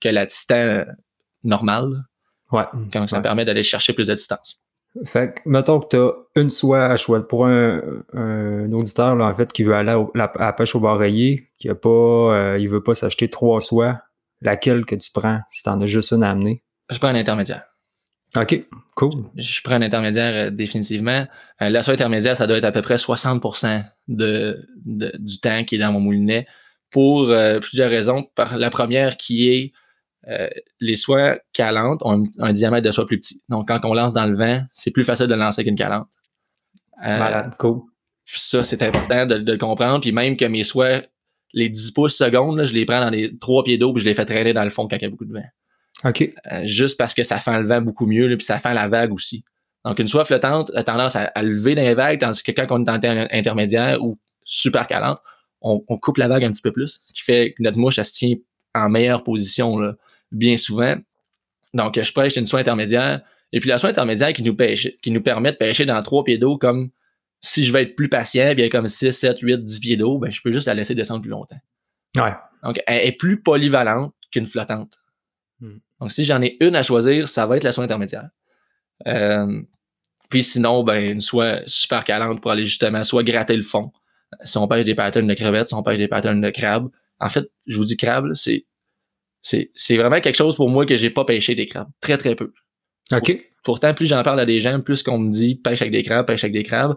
que la titan normale. Ouais. Donc, ça me permet d'aller chercher plus de distance. Fait que, mettons que tu as une soie à choix pour un, auditeur, là, en fait, qui veut aller à, la, pêche au bar qui a pas, euh, il veut pas s'acheter trois soies, laquelle que tu prends si tu en as juste une à amener? Je prends un intermédiaire. OK, cool. Je, prends un intermédiaire euh, définitivement. Euh, la soie intermédiaire, ça doit être à peu près 60% de, du temps qui est dans mon moulinet pour plusieurs raisons. Par la première qui est euh, les soies calantes ont un, diamètre de soie plus petit. Donc, quand on lance dans le vent, c'est plus facile de lancer qu'une calante. Euh, cool. Ça, c'est important de, le comprendre. Puis même que mes soies, les 10 pouces secondes, je les prends dans les 3 pieds d'eau puis je les fais traîner dans le fond quand il y a beaucoup de vent. OK. Euh, juste parce que ça fait le vent beaucoup mieux, puis ça fait la vague aussi. Donc, une soie flottante a tendance à, lever dans les vagues, tandis que quand on est en intermédiaire ou super calante, on, on, coupe la vague un petit peu plus, ce qui fait que notre mouche, elle se tient en meilleure position. Là bien souvent. Donc, je prêche une soie intermédiaire. Et puis la soie intermédiaire qui nous, pêche, qui nous permet de pêcher dans trois pieds d'eau comme si je veux être plus patient, bien comme 6, 7, 8, 10 pieds d'eau, ben, je peux juste la laisser descendre plus longtemps. Ouais. Donc, elle est plus polyvalente qu'une flottante. Donc, si j'en ai une à choisir, ça va être la soie intermédiaire. Euh, puis sinon, ben, une soie super calante pour aller justement soit gratter le fond. Si on pêche des patterns de crevettes, si on pêche des patterns de crabes. En fait, je vous dis crabe, c'est c'est vraiment quelque chose pour moi que j'ai pas pêché des crabes. Très, très peu. OK. Pourtant, plus j'en parle à des gens, plus qu'on me dit pêche avec des crabes, pêche avec des crabes.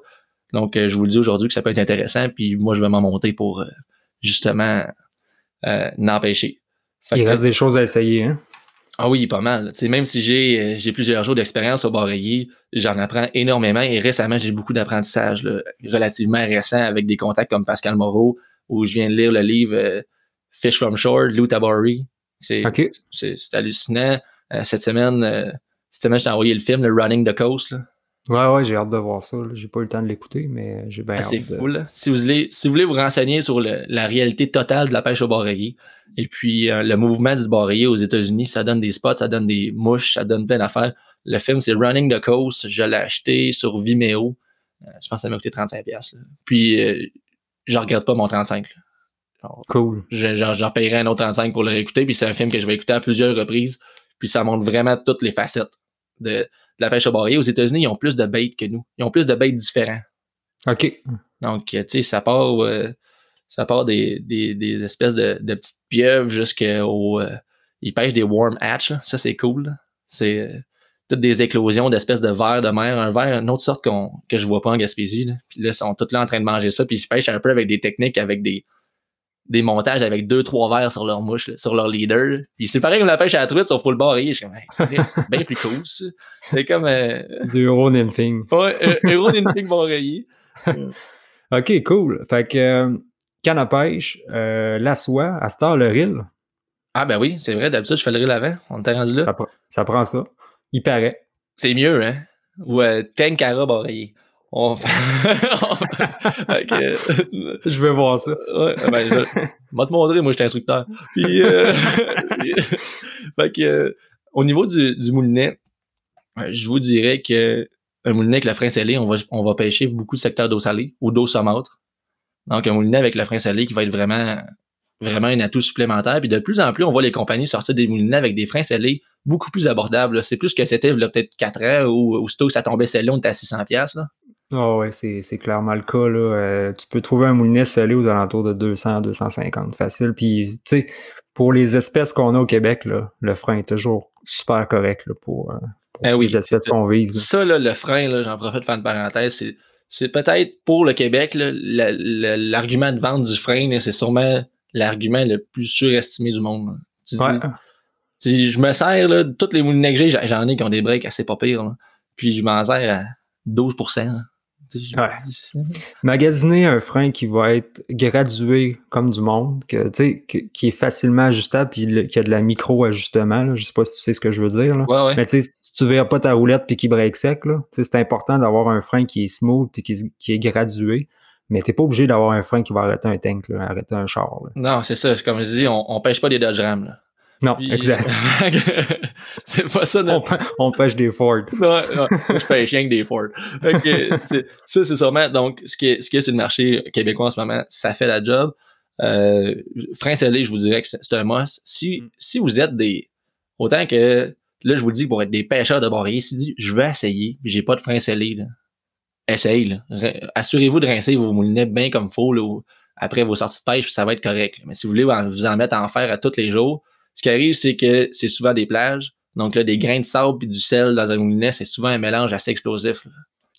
Donc, euh, je vous le dis aujourd'hui que ça peut être intéressant, puis moi, je vais m'en monter pour euh, justement euh, n'en pêcher. Il reste des choses à essayer, hein? Ah oui, pas mal. même si j'ai j'ai plusieurs jours d'expérience au barreiller, j'en apprends énormément et récemment, j'ai beaucoup d'apprentissage relativement récent avec des contacts comme Pascal Moreau, où je viens de lire le livre Fish from Shore, Lou Tabari, c'est hallucinant. Euh, cette semaine, euh, cette semaine, je t'ai envoyé le film, le Running the Coast. Là. Ouais, ouais, j'ai hâte de voir ça. J'ai pas eu le temps de l'écouter, mais j'ai bien ah, hâte. C'est fou, là. Si vous, voulez, si vous voulez vous renseigner sur la réalité totale de la pêche au barreiller, et puis euh, le mouvement du barreiller aux États-Unis, ça donne des spots, ça donne des mouches, ça donne plein d'affaires. Le film, c'est Running the Coast. Je l'ai acheté sur Vimeo. je pense que ça m'a coûté 35$. Puis, je regarde pas mon 35$. cool. J'en paierai un autre 35 pour le réécouter, puis c'est un film que je vais écouter à plusieurs reprises, puis ça montre vraiment toutes les facettes de, la pêche au barrier. Aux États-Unis, ils ont plus de baits que nous. Ils ont plus de baits différents. OK. Donc, tu sais, ça part, euh, ça part des, des, espèces de, de, petites pieuvres jusqu'au. Euh, ils pêchent des warm hatch. Ça, c'est cool. C'est euh, toutes des éclosions d'espèces de vers de mer. Un verre, une autre sorte qu'on, que je vois pas en Gaspésie. Là. Puis là, ils sont tous là en train de manger ça. Puis ils pêchent un peu avec des techniques, avec des des montages avec deux, trois verres sur leur mouche, sur leur leader. Puis c'est pareil comme la pêche à la truite, sauf pour le barrier. Je c'est bien plus cool, ça. C'est comme... Euh... Du Euro Nymphing. Ouais, euh, Euro Nymphing barrier. OK, cool. Fait que euh, canne à pêche, euh, la soie, à Star le reel. Ah ben oui, c'est vrai, d'habitude je fais le reel avant. On était rendu là. Ça, prend ça. Il paraît. C'est mieux, hein? Ou euh, Tenkara barrier. On... je vais voir ça. Ouais, ben, je... vais te montrer, moi, je suis instructeur. Puis, euh... fait que, euh, au niveau du, du moulinet, je vous dirais que un moulinet avec le frein scellé, on va, on va pêcher beaucoup de secteurs d'eau salée ou d'eau saumâtre. Donc, un moulinet avec le frein scellé qui va être vraiment, vraiment un atout supplémentaire. Puis de plus en plus, on voit les compagnies sortir des moulinets avec des freins scellés beaucoup plus abordables. C'est plus que c'était peut-être 4 ans ou aussitôt que ça tombait scellé, on était à 600 pièces Oh ouais, c'est, clairement le cas. Là. Euh, tu peux trouver un moulinet scellé aux alentours de 200, 250 facile. Puis, tu sais, pour les espèces qu'on a au Québec, là, le frein est toujours super correct là, pour, euh, eh les espèces qu'on vise. Ça, là, le frein, là, j'en profite de faire une parenthèse, c'est, c'est peut-être pour le Québec, là, l'argument de vente du frein, c'est sûrement l'argument le plus surestimé du monde. ouais. je me sers, là, toutes les moulinets que j'ai, j'en ai qui ont des breaks assez pas pires. Puis je m'en sers à 12 Magasiner un frein qui va être gradué comme du monde, que, qui est facilement ajustable puis qui a de la micro-ajustement. Je sais pas si tu sais ce que je veux dire. Là. Mais tu tu verras pas ta roulette puis qui break sec, c'est important d'avoir un frein qui est smooth et qui, est gradué. Mais t'es pas obligé d'avoir un frein qui va arrêter un tank, arrêter un char. Non, c'est ça. Comme je dis, on, on pêche pas des Dodge Ram. Là. Non, exact. c'est pas ça. On, pêche des Ford. non, je pêche rien que des Ford. ça, c'est sûrement. Donc, ce qui, est, ce qui est sur le marché québécois en ce moment, ça fait la job. Euh, frein scellé, je vous dirais que c'est un must. Si, mm. si vous êtes des. Autant que là, je vous dis, pour être des pêcheurs de barrières, si dit, je veux essayer, puis j'ai pas de frein scellé, là. Essaye, là. Assurez-vous de rincer vos moulinets bien comme faut, là, après vos sorties de pêche, puis ça va être correct. Mais si vous voulez vous en mettre en faire à tous les jours, ce qui arrive, c'est que c'est souvent des plages. Donc là, des grains de sable puis du sel dans un moulinet, c'est souvent un mélange assez explosif.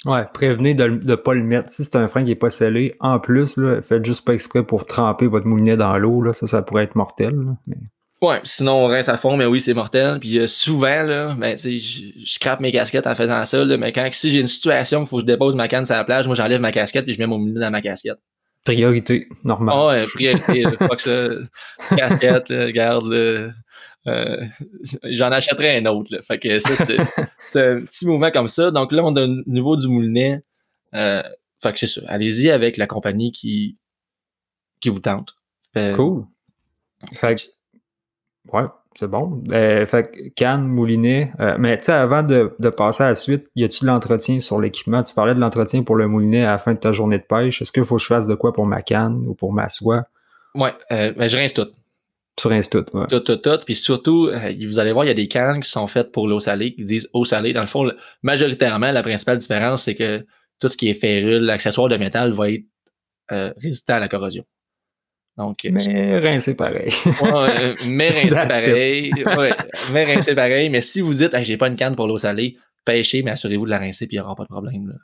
Ouais, prévenez de ne pas le mettre. Si c'est un frein qui n'est pas scellé, en plus, là, faites juste pas exprès pour tremper votre moulinet dans l'eau. Ça, ça pourrait être mortel. mais... Ouais, sinon on rince à fond, mais oui, c'est mortel. Puis euh, souvent, là, ben, je, je crape mes casquettes en faisant ça, là, mais quand si j'ai une situation il faut que je dépose ma canne sur la plage, moi j'enlève ma casquette et je mets mon moulinet dans ma casquette. Priorité, normal. Ah ouais, priorité, fuck ça. Casquette, là, garde, euh, j'en achèterai un autre. Là. Fait que ça, c'est un petit mouvement comme ça. Donc là, on a au niveau du moulinet. Euh, fait que c'est ça. Allez-y avec la compagnie qui, qui vous tente. cool. Fait que Ouais, c'est bon. Euh, fait que canne, moulinet. Euh, mais tu sais, avant de, de, passer à la suite, y a-tu de l'entretien sur l'équipement? Tu parlais de l'entretien pour le moulinet à la fin de ta journée de pêche. Est-ce qu'il faut que je fasse de quoi pour ma canne ou pour ma soie? Ouais, euh, ben, je rince tout. Tu rinces tout, ouais. Tout, tout, tout. Puis surtout, vous allez voir, il y a des cannes qui sont faites pour l'eau salée, qui disent eau salée. Dans le fond, majoritairement, la principale différence, c'est que tout ce qui est férule, l'accessoire de métal va être résistant à la corrosion. Donc, euh, mais rincer pareil. ouais, mais rincer pareil. Ouais, mais rincer pareil. Mais si vous dites, j'ai pas une canne pour l'eau salée, pêchez, mais assurez-vous de la rincer, puis il n'y aura pas de problème. Là.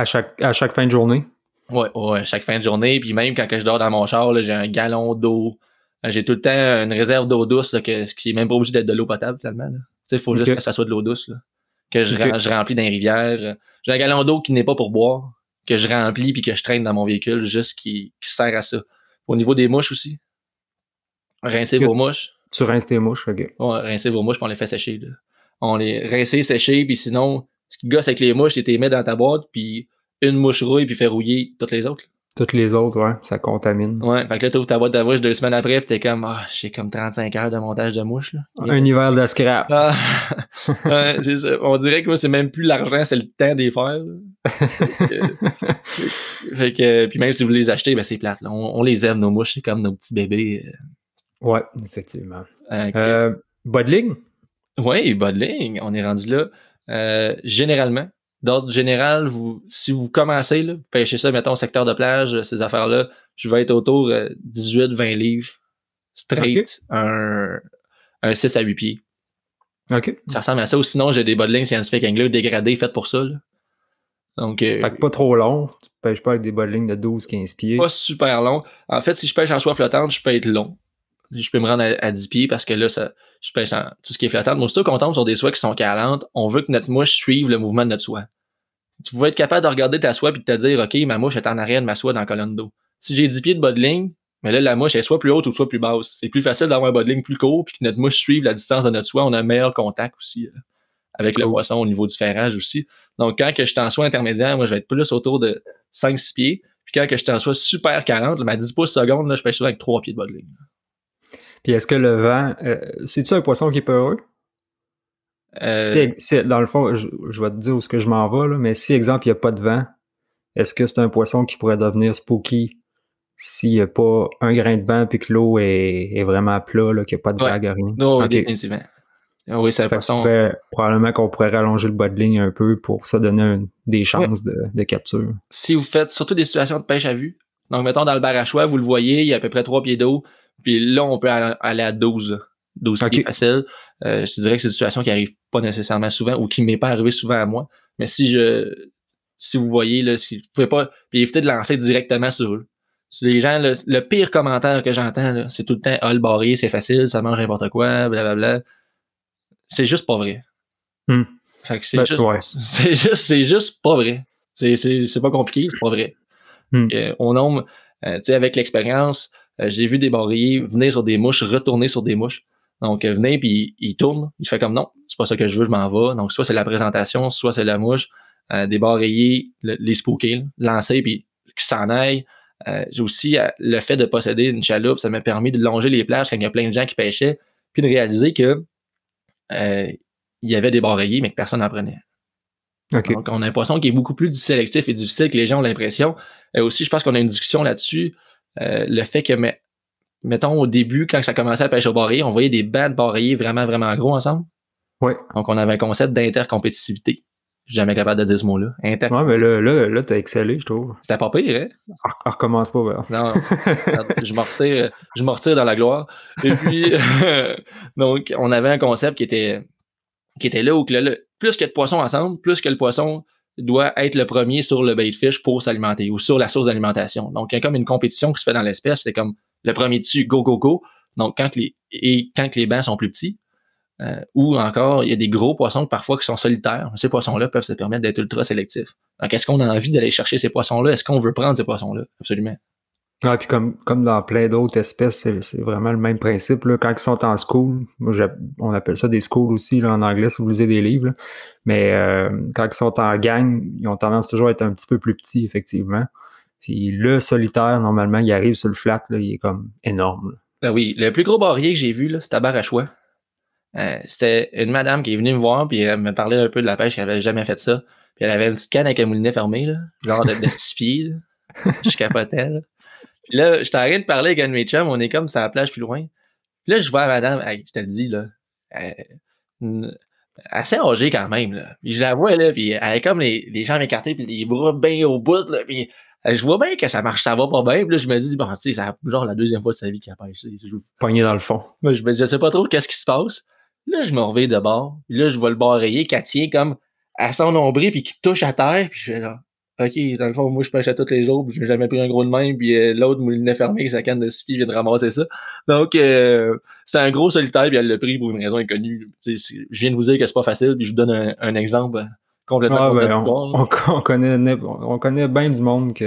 À, chaque, à chaque fin de journée? Ouais, ouais, chaque fin de journée. Puis même quand que je dors dans mon char, j'ai un galon d'eau. Euh, j'ai tout le temps une réserve d'eau douce, là, que, qui est même pas obligé d'être de l'eau potable, finalement. Il faut juste que ça soit de l'eau douce. Là, que je, je remplis dans les rivières. J'ai un galon d'eau qui n'est pas pour boire, que je remplis puis que je traîne dans mon véhicule, juste qui, qui sert à ça. Au niveau des mouches aussi. Rincer vos mouches. Tu rinces tes mouches, ok. Ouais, rincer vos mouches, puis on les fait sécher. Là. On les rincer, sécher, puis sinon, ce qui gosse avec les mouches, c'est les mets dans ta boîte, puis une mouche rouille, puis fait rouiller toutes les autres. Toutes les autres, ouais, ça contamine. Ouais, fait que là, tu ouvres ta boîte de mouches deux semaines après, puis t'es comme, ah, j'ai comme 35 heures de montage de mouches, là. Un hiver de scrap. Ah, ouais, ça. On dirait que moi, c'est même plus l'argent, c'est le temps des faire. fait, que, puis même si vous les achetez, ben c'est plate. Là. On, les aime, nos mouches, c'est comme nos petits bébés. Euh. Ouais, effectivement. Euh, Bodling? Oui, Bodling, on est rendu là. Euh, généralement, d'ordre général, vous, si vous commencez, là, vous pêchez ça, mettons, secteur de plage, ces affaires-là, je vais être autour de 18-20 livres, straight, un, un 6 à 8 pieds. OK. Ça ressemble à ça. Ou sinon, j'ai des bodlings scientifiques anglais dégradés faits pour ça. Là. Donc, euh, fait que pas trop long. Tu pêches pas avec des bodlings de 12-15 pieds. Pas super long. En fait, si je pêche en soie flottante, je peux être long. Je peux me rendre à, 10 pieds parce que là, ça, je pêche en tout ce qui est flottant. Mais aussitôt qu'on tombe sur des soies qui sont calantes, on veut que notre mouche suive le mouvement de notre soie tu vas être capable de regarder ta soie et de te dire, OK, ma mouche est en arrière de ma soie dans la colonne d'eau. Si j'ai 10 pieds de bas de ligne, mais là, la mouche est soit plus haute ou soit plus basse. C'est plus facile d'avoir un bas de ligne plus court puis que notre mouche suive la distance de notre soie. On a un meilleur contact aussi euh, avec le poisson au niveau du ferrage aussi. Donc, quand que je t'en sois intermédiaire, moi, je vais être plus autour de 5-6 pieds. Puis quand que je t'en sois super 40, ma 10 pouces secondes, là, je pêche souvent avec 3 pieds de bas de ligne. Puis est-ce que le vent, euh, c'est-tu un poisson qui est peureux? Euh, si, dans le fond, je, vais te dire où ce que je m'en vais, là, mais si, exemple, il n'y a pas de vent, est-ce que c'est un poisson qui pourrait devenir spooky s'il n'y a pas un grain de vent puis que l'eau est, vraiment plat, qu'il n'y a pas de vague, rien? Non, définitivement. Ah oui, c'est poisson. probablement qu'on pourrait rallonger le bas de ligne un peu pour ça donner des chances de, capture. Si vous faites surtout des situations de pêche à vue, donc mettons dans le barachois, vous le voyez, il y a à peu près trois pieds d'eau, puis là, on peut aller à 12. 12 pieds facile. Euh, je te dirais que c'est une situation qui arrive pas nécessairement souvent ou qui m'est pas arrivé souvent à moi. Mais si je si vous voyez, là, si vous pouvez pas. Puis éviter de lancer directement sur eux. les gens, le, pire commentaire que j'entends, c'est tout le temps Ah, le barrier, c'est facile, ça mange n'importe quoi, blablabla. C'est juste pas vrai. Hmm. Fait que c'est ben, juste, c'est juste, c'est juste pas vrai. C'est, c'est, c'est pas compliqué, c'est pas vrai. Hmm. Euh, on nomme, euh, tu sais, avec l'expérience, j'ai vu des barriers venir sur des mouches, retourner sur des mouches. Donc, euh, venez, puis il tourne. Il fait comme non, c'est pas ça que je veux, je m'en vais. Donc, soit c'est la présentation, soit c'est la mouche, euh, débarrayer, les spooker, lancer, puis qu'il s'en aille. Euh, j'ai aussi euh, le fait de posséder une chaloupe, ça m'a permis de longer les plages quand il y a plein de gens qui pêchaient, puis de réaliser que il y avait des barrayés, mais que personne n'en prenait. Donc, on a un poisson qui est beaucoup plus sélectif et difficile que les gens ont l'impression. Et aussi, je pense qu'on a une discussion là-dessus. le fait que mais, mettons, au début, quand ça commençait à pêcher au barrier, on voyait des bancs de barriers vraiment, vraiment gros ensemble. Oui. Donc, on avait un concept d'intercompétitivité. Je suis jamais capable de dire ce mot-là. Inter ouais, mais là, là, là t'as excellé, je trouve. C'était pas pire, hein? On recommence pas, ben. Non, je me retire, je me retire dans la gloire. Et puis, donc, on avait un concept qui était, qui était là où que plus que de poissons ensemble, plus que le poisson doit être le premier sur le bait fish pour s'alimenter ou sur la source d'alimentation. Donc, il y a comme une compétition qui se fait dans l'espèce, c'est comme le premier dessus, go, go, go. Donc, quand les, et quand les bancs sont plus petits, euh, ou encore, il y a des gros poissons parfois qui sont solitaires. Ces poissons-là peuvent se permettre d'être ultra sélectifs. Donc, est-ce qu'on a envie d'aller chercher ces poissons-là? Est-ce qu'on veut prendre ces poissons-là? Absolument. Ah, puis comme, comme dans plein d'autres espèces, c'est vraiment le même principe. Là. Quand ils sont en school, moi, on appelle ça des schools aussi en anglais si vous lisez des livres. Mais euh, quand ils sont en gang, ils ont tendance toujours à être un petit peu plus petits, effectivement. Puis le solitaire, normalement, il arrive sur le flat, là, il est comme énorme. Ben oui, le plus gros barrier que j'ai vu, c'était à Barachois. Euh, c'était une madame qui est venue me voir, puis elle me parlait un peu de la pêche, elle avait jamais fait ça. Puis elle avait une petite canne avec un moulinet fermé, là, genre de, de pieds. Je capotais. Là. Puis là, je t'arrête de parler avec un de on est comme sur la plage plus loin. Puis là, je vois madame, je te le dis, là, assez âgée quand même, là. Puis je la vois, là, puis elle a comme les, les jambes écartées, puis les bras bien au bout, là, puis je vois bien que ça marche, ça va pas bien. Puis là, je me dis, bon, tu sais, c'est genre la deuxième fois de sa vie qu'elle pêche. Pogné dans le fond. Moi, je me dis, je sais pas trop qu'est-ce qui se passe. Là, je me reviens de bord. Puis là, je vois le bord rayé qui tient comme à son nombril puis qui touche à terre. Puis je fais là, OK, dans le fond, moi, je pêche à tous les jours, puis j'ai jamais pris un gros de main, puis euh, l'autre moulinet fermé avec sa canne de spi vient de ramasser ça. Donc, euh, c'était un gros solitaire, puis elle l'a pris pour une raison inconnue. je viens de vous dire que c'est pas facile, puis je vous donne un, exemple complètement ah, ben, on, on, connaît on connaît bien du monde qui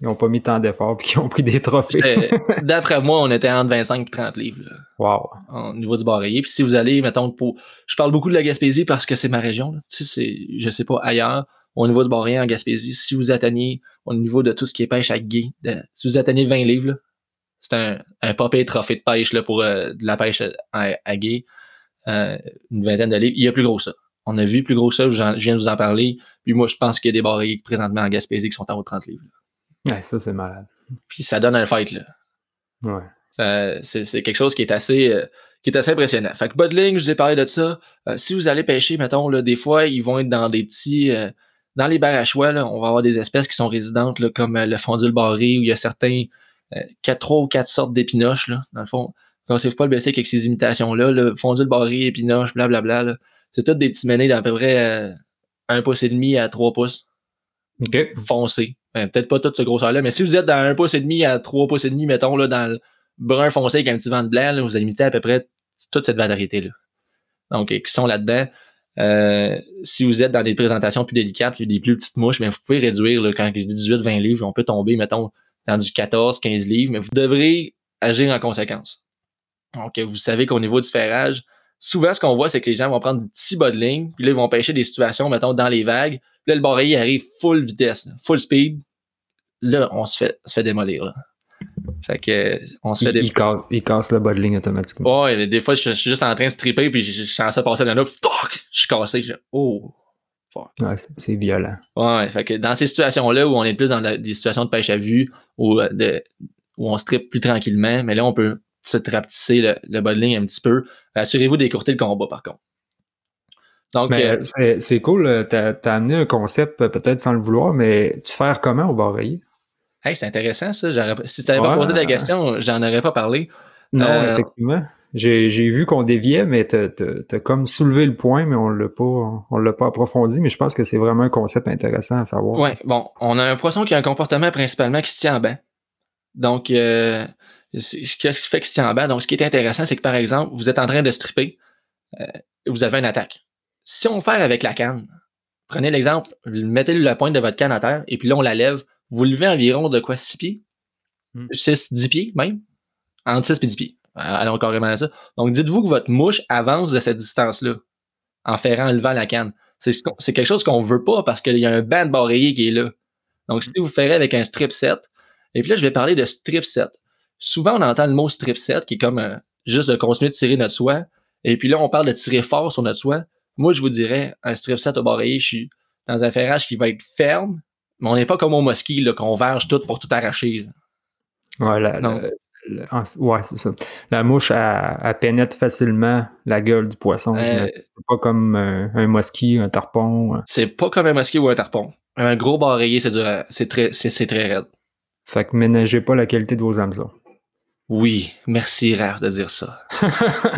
n'ont pas mis tant d'efforts puis qui ont pris des trophées. D'après moi, on était entre 25 et 30 livres. Là, wow. Au niveau du barrier. Puis si vous allez, mettons, pour. Je parle beaucoup de la Gaspésie parce que c'est ma région. Là. Tu sais, je sais pas, ailleurs au niveau du barrier en Gaspésie, si vous atteignez au niveau de tout ce qui est pêche à gué, si vous atteignez 20 livres, c'est un, un papier trophée de pêche là, pour euh, de la pêche à, à gué, euh, une vingtaine de livres. Il y a plus gros ça. On a vu plus gros ça, je viens de vous en parler. Puis moi, je pense qu'il y a des barriers présentement en Gaspésie qui sont en haut de 30 livres. Ouais, ça, c'est malade. Puis ça donne un fight, là. Ouais. c'est quelque chose qui est assez... Euh, qui est assez impressionnant. Fait que Budling, je vous ai parlé de ça. si vous allez pêcher, mettons, là, des fois, ils vont être dans des petits dans les barachois, là, on va avoir des espèces qui sont résidentes, là, comme euh, le fondule barré, où il y a certains, euh, quatre, trois ou quatre sortes d'épinoches, là, dans le fond. Pensez-vous pas le baisser avec ces imitations-là, le fondule barré, épinoche, blablabla, là. C'est toutes des petits menés d'à peu près euh, un pouce et demi à trois pouces. OK. Foncé. Ben, peut-être pas toute ce grosseur-là, mais si vous êtes dans un pouce et demi à trois pouces et demi, mettons, là, dans le brun foncé avec un petit vent de blanc, là, vous imitez à peu près toute cette variété-là. Donc, qui sont là-dedans. Euh, si vous êtes dans des présentations plus délicates, des plus petites mouches, mais vous pouvez réduire, là, quand je dis 18-20 livres, on peut tomber, mettons, dans du 14-15 livres, mais vous devrez agir en conséquence. Donc, vous savez qu'au niveau du ferrage, souvent, ce qu'on voit, c'est que les gens vont prendre des petits bas de ligne, puis là, ils vont pêcher des situations, mettons, dans les vagues. Puis là, le barreiller arrive full vitesse, full speed. Là, on se fait, se fait démolir. Là. Fait que, on se fait des. Il casse, il casse le bas de ligne automatiquement. Ouais, des fois, je, suis juste en train de stripper, puis je, suis censé passer d'un autre, fuck! Je suis cassé. Je, oh! Fuck. Ouais, c'est violent. Ouais, fait que dans ces situations-là où on est plus dans des situations de pêche à vue, où, euh, de, où on strip plus tranquillement, mais là, on peut se trapetisser le, le bas de ligne un petit peu. Assurez-vous d'écourter le combat, par contre. Donc, euh, c'est cool, t'as as amené un concept peut-être sans le vouloir, mais tu fais comment au barreiller? Hey, c'est intéressant ça. Si tu n'avais pas posé la question, j'en aurais pas parlé. Non, euh, effectivement. J'ai vu qu'on déviait, mais tu as, comme soulevé le point, mais on l'a pas on l'a pas approfondi, mais je pense que c'est vraiment un concept intéressant à savoir. Oui, bon, on a un poisson qui a un comportement principalement qui se tient en bas. Donc, euh, qu'est-ce qui fait se tient en bas? Donc, ce qui est intéressant, c'est que par exemple, vous êtes en train de stripper, euh, vous avez une attaque. Si on fait avec la canne, prenez l'exemple, mettez la pointe de votre canne à terre, et puis là, on la lève, vous levez environ de quoi 6 pieds? 6, hmm. 10 pieds même? Entre 6 et 10 pieds. Allons carrément à ça. Donc, dites-vous que votre mouche avance de cette distance-là en ferrant, en levant la canne. C'est quelque chose qu'on veut pas parce qu'il y a un banc de barreillé qui est là. Donc, si vous ferez avec un strip set, et puis là, je vais parler de strip set. Souvent, on entend le mot strip set qui est comme euh, juste de continuer de tirer notre soie. Et puis là, on parle de tirer fort sur notre soie. Moi, je vous dirais, un strip set au barreillé, je suis dans un ferrage qui va être ferme, mais on n'est pas comme au mosquée, qu'on verge tout pour tout arracher. Voilà. ouais, c'est ça. La mouche, elle, pénètre facilement la gueule du poisson. c'est pas comme un mosquit, un tarpon. C'est pas comme un mosquit ou un tarpon. Un gros bareillé, c'est c'est très, c'est très raide. Fait que ménagez pas la qualité de vos hameçons. Oui, merci rare de dire ça.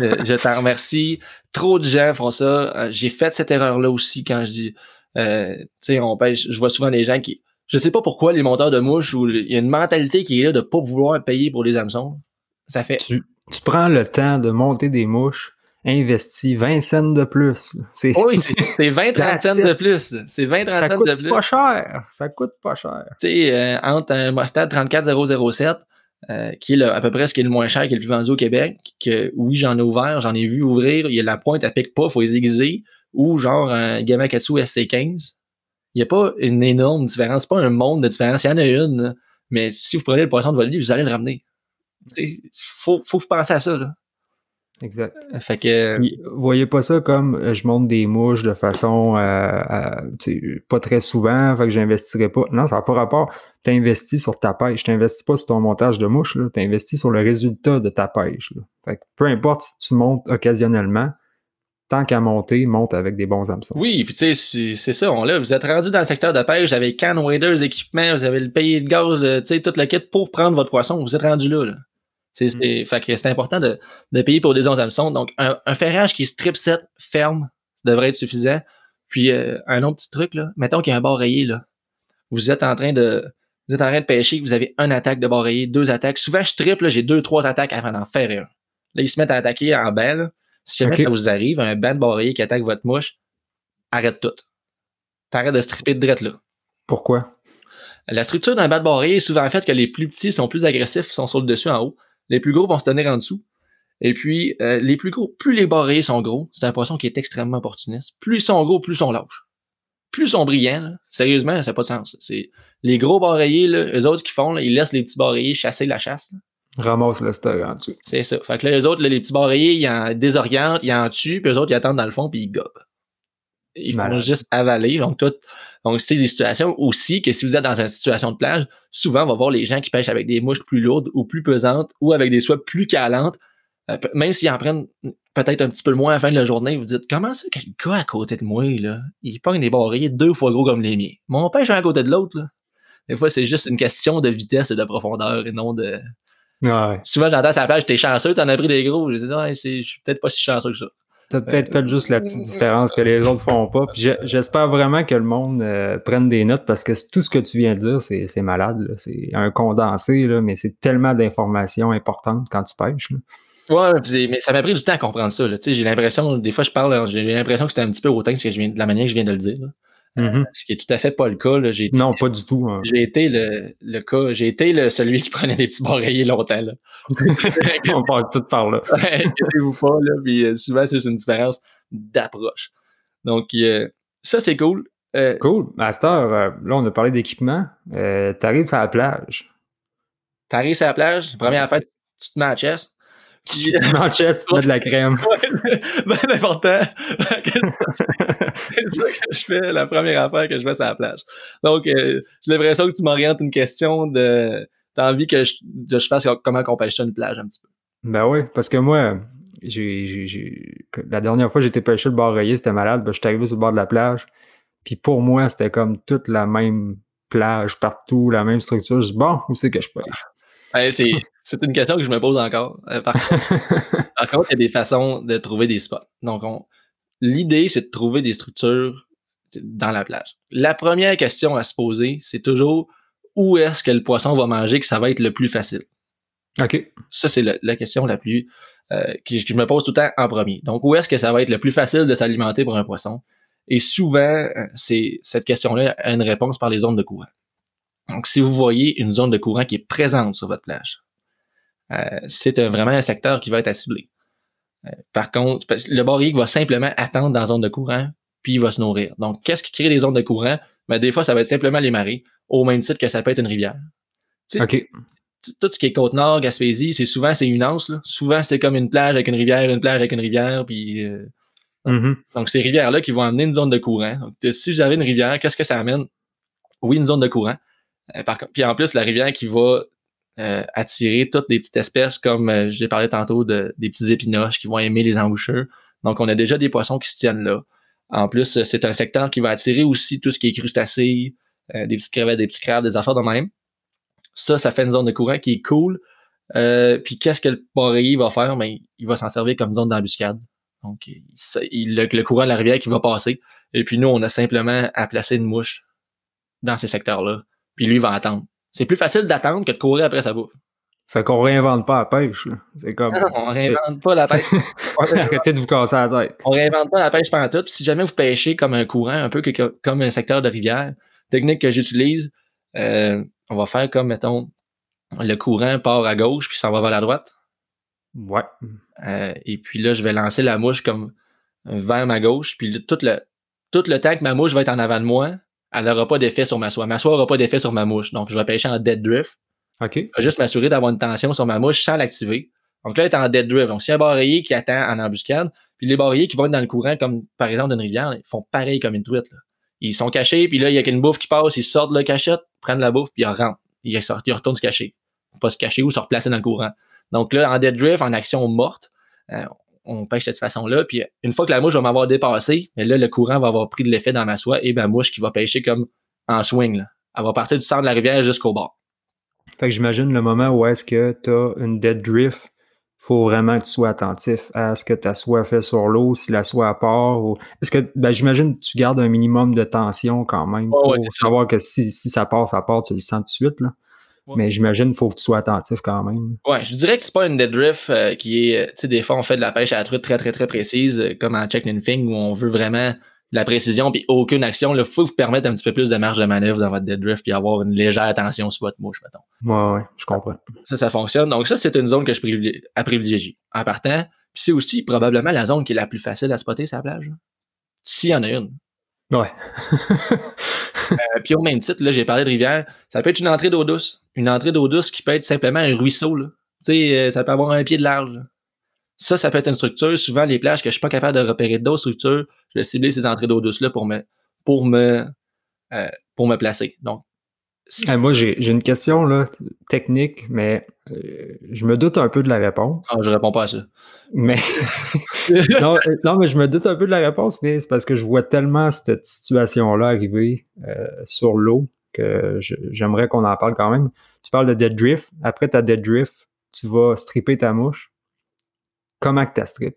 Euh, je t'en remercie. Trop de gens font ça. Euh, j'ai fait cette erreur-là aussi quand je dis, euh, tu sais, on pêche. Je vois souvent des gens qui, je sais pas pourquoi les monteurs de mouches ou il y a une mentalité qui est là de pas vouloir payer pour les hameçons. Ça fait. Tu, tu prends le temps de monter des mouches investi 20 cents de plus. Oui, c'est 20, 30 cents de plus. C'est 20, 30 cents de plus. Ça coûte pas cher. Ça coûte pas cher. Tu sais, euh, entre un Mustad 34007, euh, qui est à peu près ce qui est le moins cher, qui est le plus vendu au Québec, que oui, j'en ai ouvert, j'en ai vu ouvrir, il y a la pointe, à pique pas, faut les aiguiser, ou genre un Gamakatsu SC15. Il n'y a pas une énorme différence, pas un monde de différence, il y en a une, mais si vous prenez le poisson de votre vous allez le ramener. Il faut, faut penser à ça. Là. Exact. Euh, fait que. voyez pas ça comme euh, je monte des mouches de façon euh, pas très souvent, fait que j'investirai pas. Non, ça n'a pas rapport. Tu investis sur ta pêche. Tu n'investis pas sur ton montage de mouches, tu investis sur le résultat de ta pêche. Fait que peu importe si tu montes occasionnellement, tant qu'à monter, monte avec des bons hameçons. Oui, puis tu sais, c'est ça, on l'a. Vous êtes rendu dans le secteur de pêche, vous avez can waders, équipement, vous avez le payé de gaz, tu sais, toute la quête pour prendre votre poisson. Vous êtes rendu là. là. C'est, mm. Fait que c'est important de, de, payer pour des 11 hameçons. Donc, un, un, ferrage qui est strip set ferme devrait être suffisant. Puis, euh, un autre petit truc, là. Mettons qu'il y a un rayé, là. Vous êtes en train de, vous êtes en train de pêcher, vous avez une attaque de rayé, deux attaques. Souvent, je triple, j'ai deux, trois attaques avant d'en faire un. Là, ils se mettent à attaquer en belle. Si jamais ça vous arrive, un ban de rayé qui attaque votre mouche, arrête tout. T'arrêtes de stripper de drette, là. Pourquoi? La structure d'un bat de est souvent faite que les plus petits sont plus agressifs, sont sur le dessus en haut. Les plus gros vont se tenir en dessous. Et puis, euh, les plus gros, plus les barrés sont gros, c'est un poisson qui est extrêmement opportuniste. Plus ils sont gros, plus ils sont lâches. Plus ils sont brillants, sérieusement, ça n'a pas de sens. C'est les gros barrayés, là, eux autres qui font, ils laissent les petits barrayés chasser la chasse. Ramasse le stock en dessous. C'est ça. Fait que là, les autres, les petits barrayés, ils en désorientent, ils en tuent, puis eux autres, ils attendent dans le fond, puis ils gobent. Ils vont juste avaler. Donc, tout, donc, c'est des situations aussi que si vous êtes dans une situation de plage, souvent, on va voir les gens qui pêchent avec des mouches plus lourdes ou plus pesantes ou avec des soies plus calantes. Euh, même s'ils en prennent peut-être un petit peu moins à la fin de la journée, vous dites, comment ça que le gars à côté de moi, là, il pogne des barrières deux fois gros comme les miens? Mon pêche un à côté de l'autre, là. Des fois, c'est juste une question de vitesse et de profondeur et non de. Ouais. Souvent, j'entends à la plage, t'es chanceux, t'en as pris des gros. Je dis, ah, je suis peut-être pas si chanceux que ça. T'as peut-être fait juste la petite différence que les autres font pas. j'espère vraiment que le monde euh, prenne des notes parce que tout ce que tu viens de dire, c'est malade. C'est un condensé, là, mais c'est tellement d'informations importantes quand tu pêches. Là. Ouais, mais ça m'a pris du temps à comprendre ça. J'ai l'impression, des fois je parle, j'ai l'impression que c'était un petit peu hautain que je viens, de la manière que je viens de le dire. Mm-hmm. ce qui est tout à fait pas le cas. Là. Non, pas du tout. Hein. J'ai été le, le cas, j'ai été le, celui qui prenait des petits barreillers longtemps. Là. On passe tout par là. vous pas, là, puis euh, souvent c'est une différence d'approche. Donc, euh, ça c'est cool. Euh, cool. Master, là on a parlé d'équipement. T'arrives à la plage. T'arrives à la plage, première affaire, tu te mets à la chest. Tu mets de la crème. ben important. c'est ça que je fais, la première affaire que je fais sur la plage. Donc, euh, j'ai l'impression que tu m'orientes une question de t'as envie que je, je fasse comment qu'on pêche ça une plage un petit peu. Ben oui, parce que moi, j'ai, j'ai, la dernière fois j'étais pêché le bord rayé, c'était malade, ben, je suis arrivé sur le bord de la plage. Puis pour moi, c'était comme toute la même plage partout, la même structure. Je dis bon, où c'est que je pêche? C'est, c'est une question que je me pose encore. Euh, par, contre, il y a des façons de trouver des spots. Donc, l'idée, c'est de trouver des structures dans la plage. La première question à se poser, c'est toujours où est-ce que le poisson va manger que ça va être le plus facile? OK. Ça, c'est la, question la plus euh, que, je me pose tout le temps en premier. Donc, où est-ce que ça va être le plus facile de s'alimenter pour un poisson? Et souvent, euh, c'est cette question-là a une réponse par les zones de courant. Donc, si vous voyez une zone de courant qui est présente sur votre plage, euh, c'est vraiment un secteur qui va être à cibler. Euh, par contre, le barrique va simplement attendre dans la zone de courant, puis il va se nourrir. Donc, qu'est-ce qui crée des zones de courant? Ben, des fois, ça va être simplement les marées, au même titre que ça peut être une rivière. OK. Tout ce qui est Côte-Nord, Gaspésie, c'est souvent, c'est une anse. Souvent, c'est comme une plage avec une rivière, une plage avec une rivière, puis... Euh, mm-hmm. Donc, ces rivières-là qui vont amener une zone de courant. Donc, si j'avais une rivière, qu'est-ce que ça amène? Oui, une zone de courant. Par, puis en plus, la rivière qui va attirer toutes des petites espèces comme je l'ai parlé tantôt de des petits épinoches qui vont aimer les embouchures. Donc on a déjà des poissons qui se tiennent là. En plus, c'est un secteur qui va attirer aussi tout ce qui est crustacés, des petites crevettes, des petits crabes, des affaires de même. Ça, ça fait une zone de courant qui est cool. puis qu'est-ce que le pareil va faire? Ben, il va s'en servir comme zone d'embuscade. Donc, il, le, courant de la rivière qui va passer. Et puis nous, on a simplement à placer une mouche dans ces secteurs-là. Puis lui, va attendre. C'est plus facile d'attendre que de courir après sa bouffe. Fait qu'on réinvente pas la pêche. C'est comme. Non, on réinvente pas la pêche. Arrêtez de vous casser la tête. On réinvente pas la pêche pendant tout. si jamais vous pêchez comme un courant, un peu que, comme un secteur de rivière, technique que j'utilise, euh, on va faire comme, mettons, le courant part à gauche puis ça va vers la droite. Ouais. Euh, et puis là, je vais lancer la mouche comme vers ma gauche. Puis tout le, tout le temps que ma mouche va être en avant de moi, elle n'aura pas d'effet sur ma soie. Ma soie n'aura pas d'effet sur ma mouche. Donc, je vais pêcher en dead drift. OK. Je vais juste m'assurer d'avoir une tension sur ma mouche sans l'activer. Donc là, elle est en dead drift. Donc, s'il y a un barrier qui attend en embuscade, puis les barriers qui vont être dans le courant, comme par exemple d'une rivière, ils font pareil comme une truite. Là. Ils sont cachés, puis là, il y a qu'une bouffe qui passe, ils sortent de la cachette, prennent la bouffe, puis ils rentrent. Ils, sortent, ils retournent se cacher. Pas se cacher ou se replacer dans le courant. Donc là, en dead drift, en action morte, euh, on pêche de cette façon-là. Puis une fois que la mouche va m'avoir dépassé, là, le courant va avoir pris de l'effet dans ma soie et ma mouche qui va pêcher comme en swing. Là. Elle va partir du centre de la rivière jusqu'au bord. Fait que j'imagine le moment où est-ce que tu as une dead drift, faut vraiment que tu sois attentif à ce que ta soie fait sur l'eau, si la soie part. Ou... Est-ce que ben, j'imagine que tu gardes un minimum de tension quand même pour savoir que si, si, ça part, ça part, tu le sens tout de suite. Là. Mais j'imagine qu'il faut que tu sois attentif quand même. Ouais, je dirais que c'est pas une dead drift euh, qui est. Tu sais, des fois, on fait de la pêche à la truite très, très, très précise, euh, comme en check thing où on veut vraiment de la précision puis aucune action. Il faut vous permettre un petit peu plus de marge de manœuvre dans votre dead drift puis avoir une légère attention sur votre mouche, mettons. Ouais, ouais, je comprends. Ça, ça fonctionne. Donc, ça, c'est une zone que je privilégie, à privilégier. En partant, puis c'est aussi probablement la zone qui est la plus facile à spotter la plage. S'il y en a une. Ouais. Euh, puis au même titre, là, j'ai parlé de rivière. Ça peut être une entrée d'eau douce. Une entrée d'eau douce qui peut être simplement un ruisseau. Là. Tu sais, euh, ça peut avoir un pied de large. Ça, ça peut être une structure. Souvent, les plages que je suis pas capable de repérer d'autres structures, je vais cibler ces entrées d'eau douce-là pour me, pour me, euh, pour me placer. Donc, moi, j'ai une question là, technique, mais euh, je me doute un peu de la réponse. Ah, je réponds pas à ça. Mais non, euh, non, mais je me doute un peu de la réponse, mais c'est parce que je vois tellement cette situation-là arriver euh, sur l'eau que j'aimerais qu'on en parle quand même. Tu parles de dead drift. Après ta dead drift, tu vas stripper ta mouche. Comment que tu strip?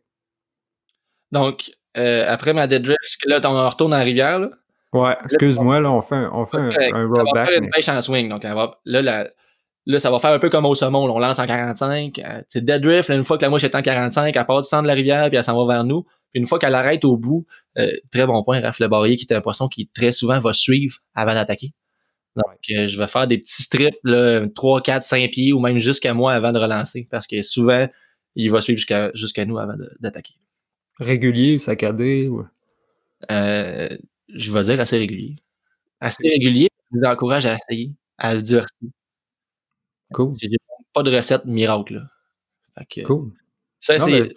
Donc, après ma dead drift, là, on retourne dans la rivière, là. Ouais, excuse-moi, là, on fait un, on fait un, un rollback. une pêche en swing. Donc, va, là, là, ça va faire un peu comme au saumon. on lance en 45. c'est dead drift. une fois que la mouche est en 45, elle part du centre de la rivière, puis elle s'en va vers nous. Puis une fois qu'elle arrête au bout, euh, très bon point, Raph le barrier, qui est un poisson qui très souvent va suivre avant d'attaquer. Donc, euh, je vais faire des petits strips, là, 3, 4, 5 pieds, ou même jusqu'à moi avant de relancer. Parce que souvent, il va suivre jusqu'à jusqu'à nous avant d'attaquer. Régulier, saccadé, ou... Euh, je vais dire assez régulier. Assez régulier, je vous encourage à essayer, à le diversifier. Cool. J'ai pas de recette miracle. Là. cool. Ça, c'est.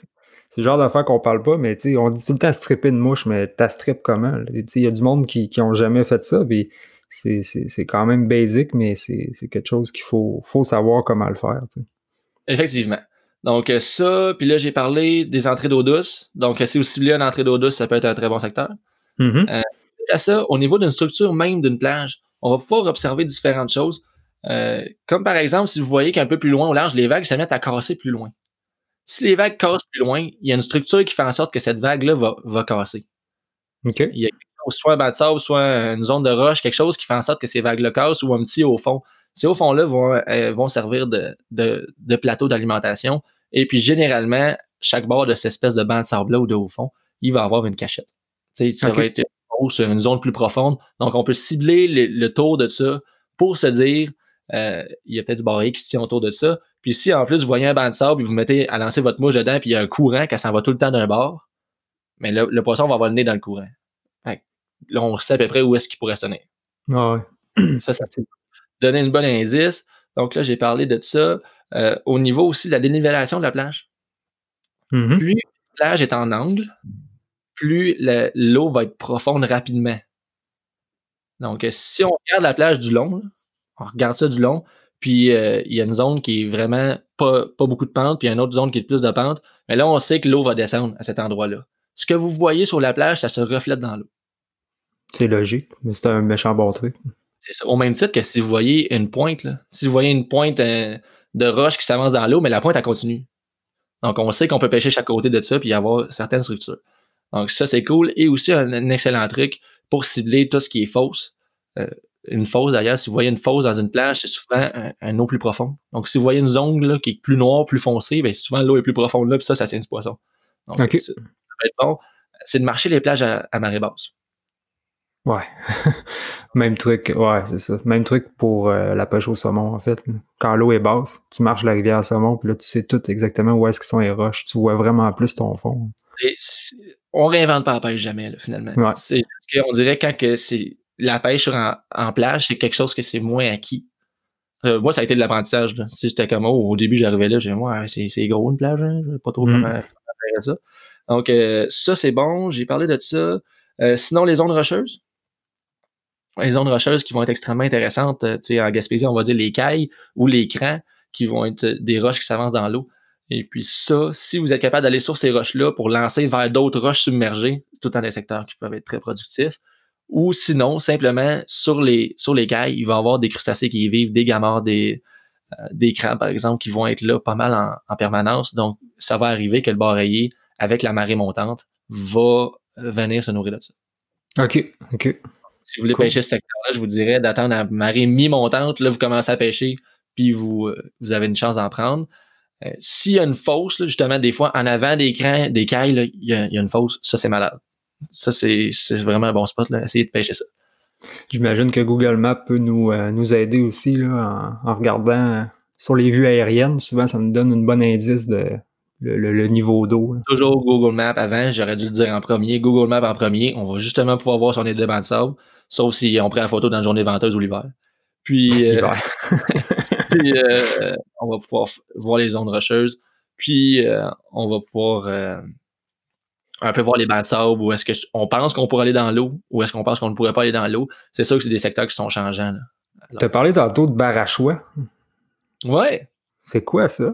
C'est le genre d'affaire qu'on parle pas, mais on dit tout le temps stripper une mouche, mais t'as strip comment? Il y a du monde qui n'ont jamais fait ça, puis c'est quand même basic, mais c'est quelque chose qu'il faut, faut savoir comment le faire. Effectivement. Donc ça, puis là j'ai parlé des entrées d'eau douce. Donc si vous ciblez une entrée d'eau douce, ça peut être un très bon secteur. Mm-hmm. Euh, à ça, au niveau d'une structure même d'une plage, on va pouvoir observer différentes choses. Euh, comme par exemple, si vous voyez qu'un peu plus loin au large, les vagues se mettent à casser plus loin. Si les vagues cassent plus loin, il y a une structure qui fait en sorte que cette vague-là va, va casser. Il y a soit un bas de sable, soit une zone de roche, quelque chose qui fait en sorte que ces vagues-là cassent ou un petit au fond. Ces hauts fonds-là vont, euh, vont servir de, de, de plateau d'alimentation. Et puis, généralement, chaque bord de cette espèce de banc de sable-là ou de haut fond, il va avoir une cachette ça va être sur une zone plus profonde. Donc, on peut cibler le, tour de ça pour se dire, euh, il y a peut-être du barré qui se tient autour de ça. Puis si en plus vous voyez un banc de sable, puis vous mettez à lancer votre mouche dedans, puis il y a un courant qui s'en va tout le temps d'un bord, mais le, poisson va avoir le nez dans le courant. là, on sait à peu près où est-ce qu'il pourrait se tenir. Ah ça, ça donner une bonne indice. Donc là, j'ai parlé de ça. Euh, au niveau aussi de la dénivellation de la plage. Mm-hmm. Plus la plage est en angle, plus l'eau va être profonde rapidement. Donc, si on regarde la plage du long, on regarde ça du long, puis euh, il y a une zone qui est vraiment pas, pas beaucoup de pente, puis il y a une autre zone qui est plus de pente. Mais là, on sait que l'eau va descendre à cet endroit-là. Ce que vous voyez sur la plage, ça se reflète dans l'eau. C'est logique, mais c'est un méchant bon truc. C'est ça. Au même titre que si vous voyez une pointe, là, si vous voyez une pointe euh, de roche qui s'avance dans l'eau, mais la pointe, elle continue. Donc, on sait qu'on peut pêcher chaque côté de ça puis y avoir certaines structures. Donc, ça, c'est cool. Et aussi, un, excellent truc pour cibler tout ce qui est fausse. Euh, une fosse, d'ailleurs, si vous voyez une fosse dans une plage, c'est souvent un, eau plus profonde. Donc, si vous voyez une zone là, qui est plus noire, plus foncée, bien, souvent l'eau est plus profonde là, puis ça, ça tient du poisson. Donc, ça, ça, va être bon. C'est de marcher les plages à, marée basse. Ouais. Même truc, ouais, c'est ça. Même truc pour euh, la pêche au saumon, en fait. Quand l'eau est basse, tu marches la rivière à saumon, puis là, tu sais tout exactement où est-ce qu'ils sont les roches. Tu vois vraiment plus ton fond. Et on réinvente pas la pêche jamais, là, finalement. Ouais. C'est, on dirait quand que c'est la pêche en, plage, c'est quelque chose que c'est moins acquis. Euh, moi, ça a été de l'apprentissage. Si j'étais comme oh, au début, j'arrivais là, j'ai dit ouais, c'est gros une plage, hein? pas trop mm. comment faire ça. Donc euh, ça, c'est bon, j'ai parlé de ça. Euh, sinon, les zones rocheuses. Les zones rocheuses qui vont être extrêmement intéressantes, tu sais, en Gaspésie, on va dire les cailles ou les crans qui vont être des roches qui s'avancent dans l'eau. Et puis ça, si vous êtes capable d'aller sur ces roches-là pour lancer vers d'autres roches submergées, tout dans des secteurs qui peuvent être très productifs, ou sinon, simplement, sur les, sur les cailles, il va y avoir des crustacés qui y vivent, des gamards, des, euh, des crabes, par exemple, qui vont être là pas mal en, permanence. Donc, ça va arriver que le bareillé, avec la marée montante, va venir se nourrir de ça. OK, OK. Si vous voulez pêcher ce secteur-là, je vous dirais d'attendre la marée mi-montante. Là, vous commencez à pêcher, puis vous, euh, vous avez une chance d'en prendre. Euh, s'il y a une fosse, justement, des fois, en avant des crans, des cailles, il y, a, y a une fosse, ça, c'est malade ça, c'est vraiment un bon spot, là. Essayez de pêcher ça. J'imagine que Google Maps peut nous, euh, nous aider aussi là, en, regardant euh, sur les vues aériennes. Souvent, ça nous donne un bon indice de le, niveau d'eau. Toujours Google Maps avant, j'aurais dû le dire en premier. Google Maps en premier. On va justement pouvoir voir si on est devant de sable, sauf si on prend la photo dans la journée venteuse ou l'hiver. Puis, euh, puis on va pouvoir voir les zones rocheuses. Puis on va pouvoir un peu voir les bancs de sable, ou est-ce qu'on pense qu'on pourrait aller dans l'eau, ou est-ce qu'on pense qu'on ne pourrait pas aller dans l'eau. C'est sûr que c'est des secteurs qui sont changeants. Tu as parlé tantôt de Barachois. Ouais. C'est quoi ça?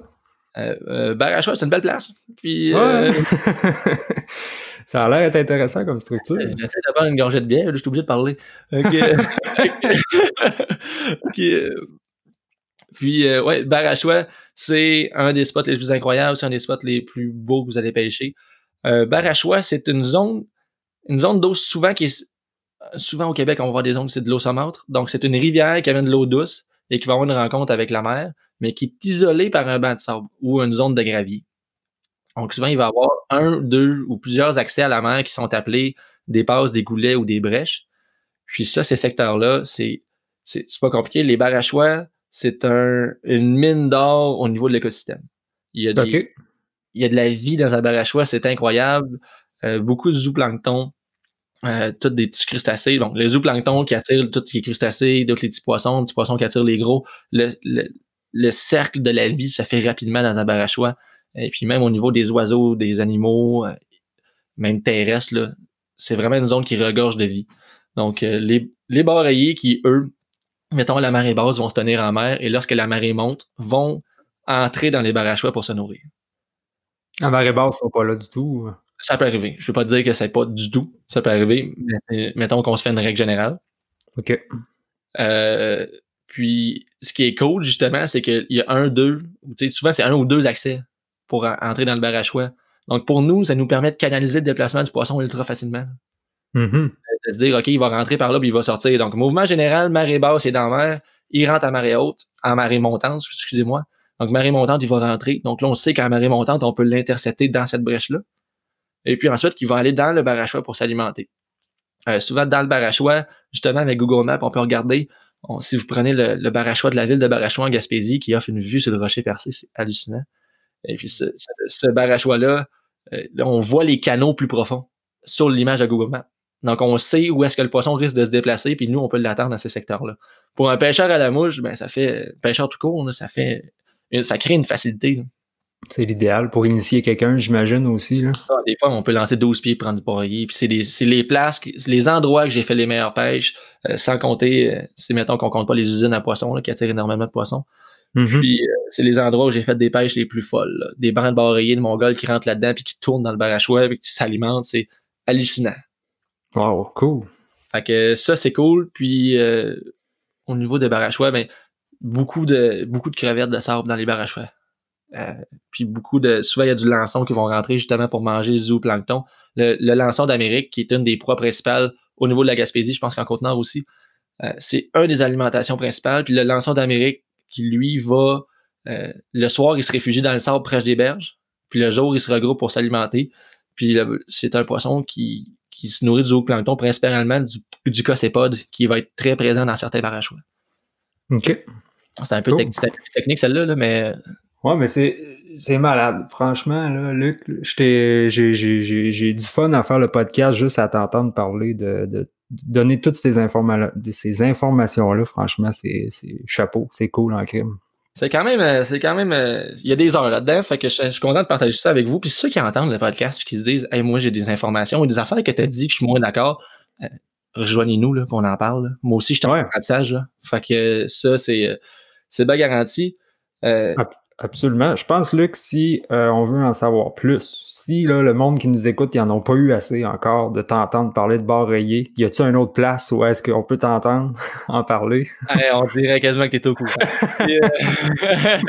Euh, euh Barachois, c'est une belle place. Puis, euh, ça a l'air d'être intéressant comme structure. J'essaie d'avoir une gorgée de bière, je suis obligé de parler. Puis, euh, ouais, Barachois, c'est un des spots les plus incroyables, c'est un des spots les plus beaux que vous allez pêcher. Euh, Barachois, c'est une zone, une zone d'eau souvent qui est souvent au Québec, on va voir des zones c'est de l'eau saumâtre. Donc, c'est une rivière qui amène de l'eau douce et qui va avoir une rencontre avec la mer, mais qui est isolée par un banc de sable ou une zone de gravier. Donc, souvent, il va y avoir un, deux ou plusieurs accès à la mer qui sont appelés des passes, des goulets ou des brèches. Puis ça, ces secteurs-là, c'est, c'est, pas compliqué. Les barachois, c'est un, une mine d'or au niveau de l'écosystème. Il y a des, il y a de la vie dans un barachois, c'est incroyable. Euh, beaucoup de zooplancton, euh, tous des petits crustacés. Donc, les zooplancton qui attirent tous les crustacés, d'autres les petits poissons, les petits poissons qui attirent les gros. Le, le, cercle de la vie se fait rapidement dans un barachois. Et puis même au niveau des oiseaux, des animaux, euh, même terrestres, c'est vraiment une zone qui regorge de vie. Donc, euh, les, les qui, eux, mettons la marée basse, vont se tenir en mer et lorsque la marée monte, vont entrer dans les barachois pour se nourrir. À marée basse, sont pas là du tout. Ça peut arriver. Je veux pas dire que c'est pas du tout. Ça peut arriver. Mais, mettons qu'on se fait une règle générale. OK. Euh, puis, ce qui est cool, justement, c'est qu'il y a un, deux, tu sais, souvent, c'est un ou deux accès pour entrer dans le barachois. Donc, pour nous, ça nous permet de canaliser le déplacement du poisson ultra facilement. Mm-hmm. De se dire, OK, il va rentrer par là, puis il va sortir. Donc, mouvement général, marée basse, est dans mer. Il rentre à marée haute, en marée montante, excusez-moi. Donc, marée montante, il va rentrer. Donc là, on sait qu'à marée montante, on peut l'intercepter dans cette brèche-là. Et puis ensuite, il va aller dans le barachois pour s'alimenter. Euh, souvent, dans le barachois, justement, avec Google Maps, on peut regarder, si vous prenez le, le, barachois de la ville de Barachois en Gaspésie, qui offre une vue sur le rocher percé, c'est hallucinant. Et puis ce, ce, barachois-là, euh, on voit les canaux plus profonds sur l'image de Google Maps. Donc, on sait où est-ce que le poisson risque de se déplacer, puis nous, on peut l'attendre dans ces secteurs-là. Pour un pêcheur à la mouche, ben, ça fait, pêcheur tout court, ça fait ça crée une facilité. C'est l'idéal pour initier quelqu'un, j'imagine aussi. Là. Ah, des fois, on peut lancer 12 pieds prendre du poirier. Puis c'est les places, les endroits que j'ai fait les meilleures pêches, euh, sans compter, euh, c'est mettons qu'on compte pas les usines à poissons qui attirent énormément de poissons. Mm-hmm. Puis euh, c'est les endroits où j'ai fait des pêches les plus folles. Des bancs de barriers de Mongol qui rentrent là-dedans puis qui tournent dans le barachois et qui s'alimentent. C'est hallucinant. Wow, cool. Fait que ça, c'est cool. Puis au niveau des barachois, ben, beaucoup de beaucoup de crevettes de sable dans les barachois. Euh, puis beaucoup de. Souvent, il y a du lançon qui vont rentrer justement pour manger zooplancton. Le, le lançon d'Amérique, qui est une des proies principales au niveau de la Gaspésie, je pense qu'en Côte-Nord aussi, euh, c'est un des alimentations principales. Puis le lançon d'Amérique, qui lui va. Euh, le soir, il se réfugie dans le sable près des berges. Puis le jour, il se regroupe pour s'alimenter. Puis c'est un poisson qui, qui se nourrit du zooplancton, principalement du, du qui va être très présent dans certains barachois. OK. C'est un peu technique celle-là, là, mais Ouais, mais c'est, c'est malade. Franchement, là, Luc, j'ai, j'ai, j'ai du fun à faire le podcast juste à t'entendre parler de, de donner toutes ces, informa ces informations-là. Franchement, c'est, c'est chapeau. C'est cool en crime. C'est quand même, euh, c'est quand même, euh, il y a des heures là-dedans, fait que je, suis content de partager ça avec vous. Puis ceux qui entendent le podcast puis qui se disent, hey, moi j'ai des informations ou des affaires que tu as dit que je suis moins d'accord, euh, rejoignez-nous là, qu'on en parle. Moi aussi, je suis en apprentissage. Là. Fait que ça, c'est, c'est bien garanti. Euh, Absolument. Je pense, Luc, si euh, on veut en savoir plus, si là, le monde qui nous écoute, ils n'en ont pas eu assez encore de t'entendre parler de bar rayé, y a-t-il une autre place où est-ce qu'on peut t'entendre en parler? on dirait quasiment que tu es au courant. Euh,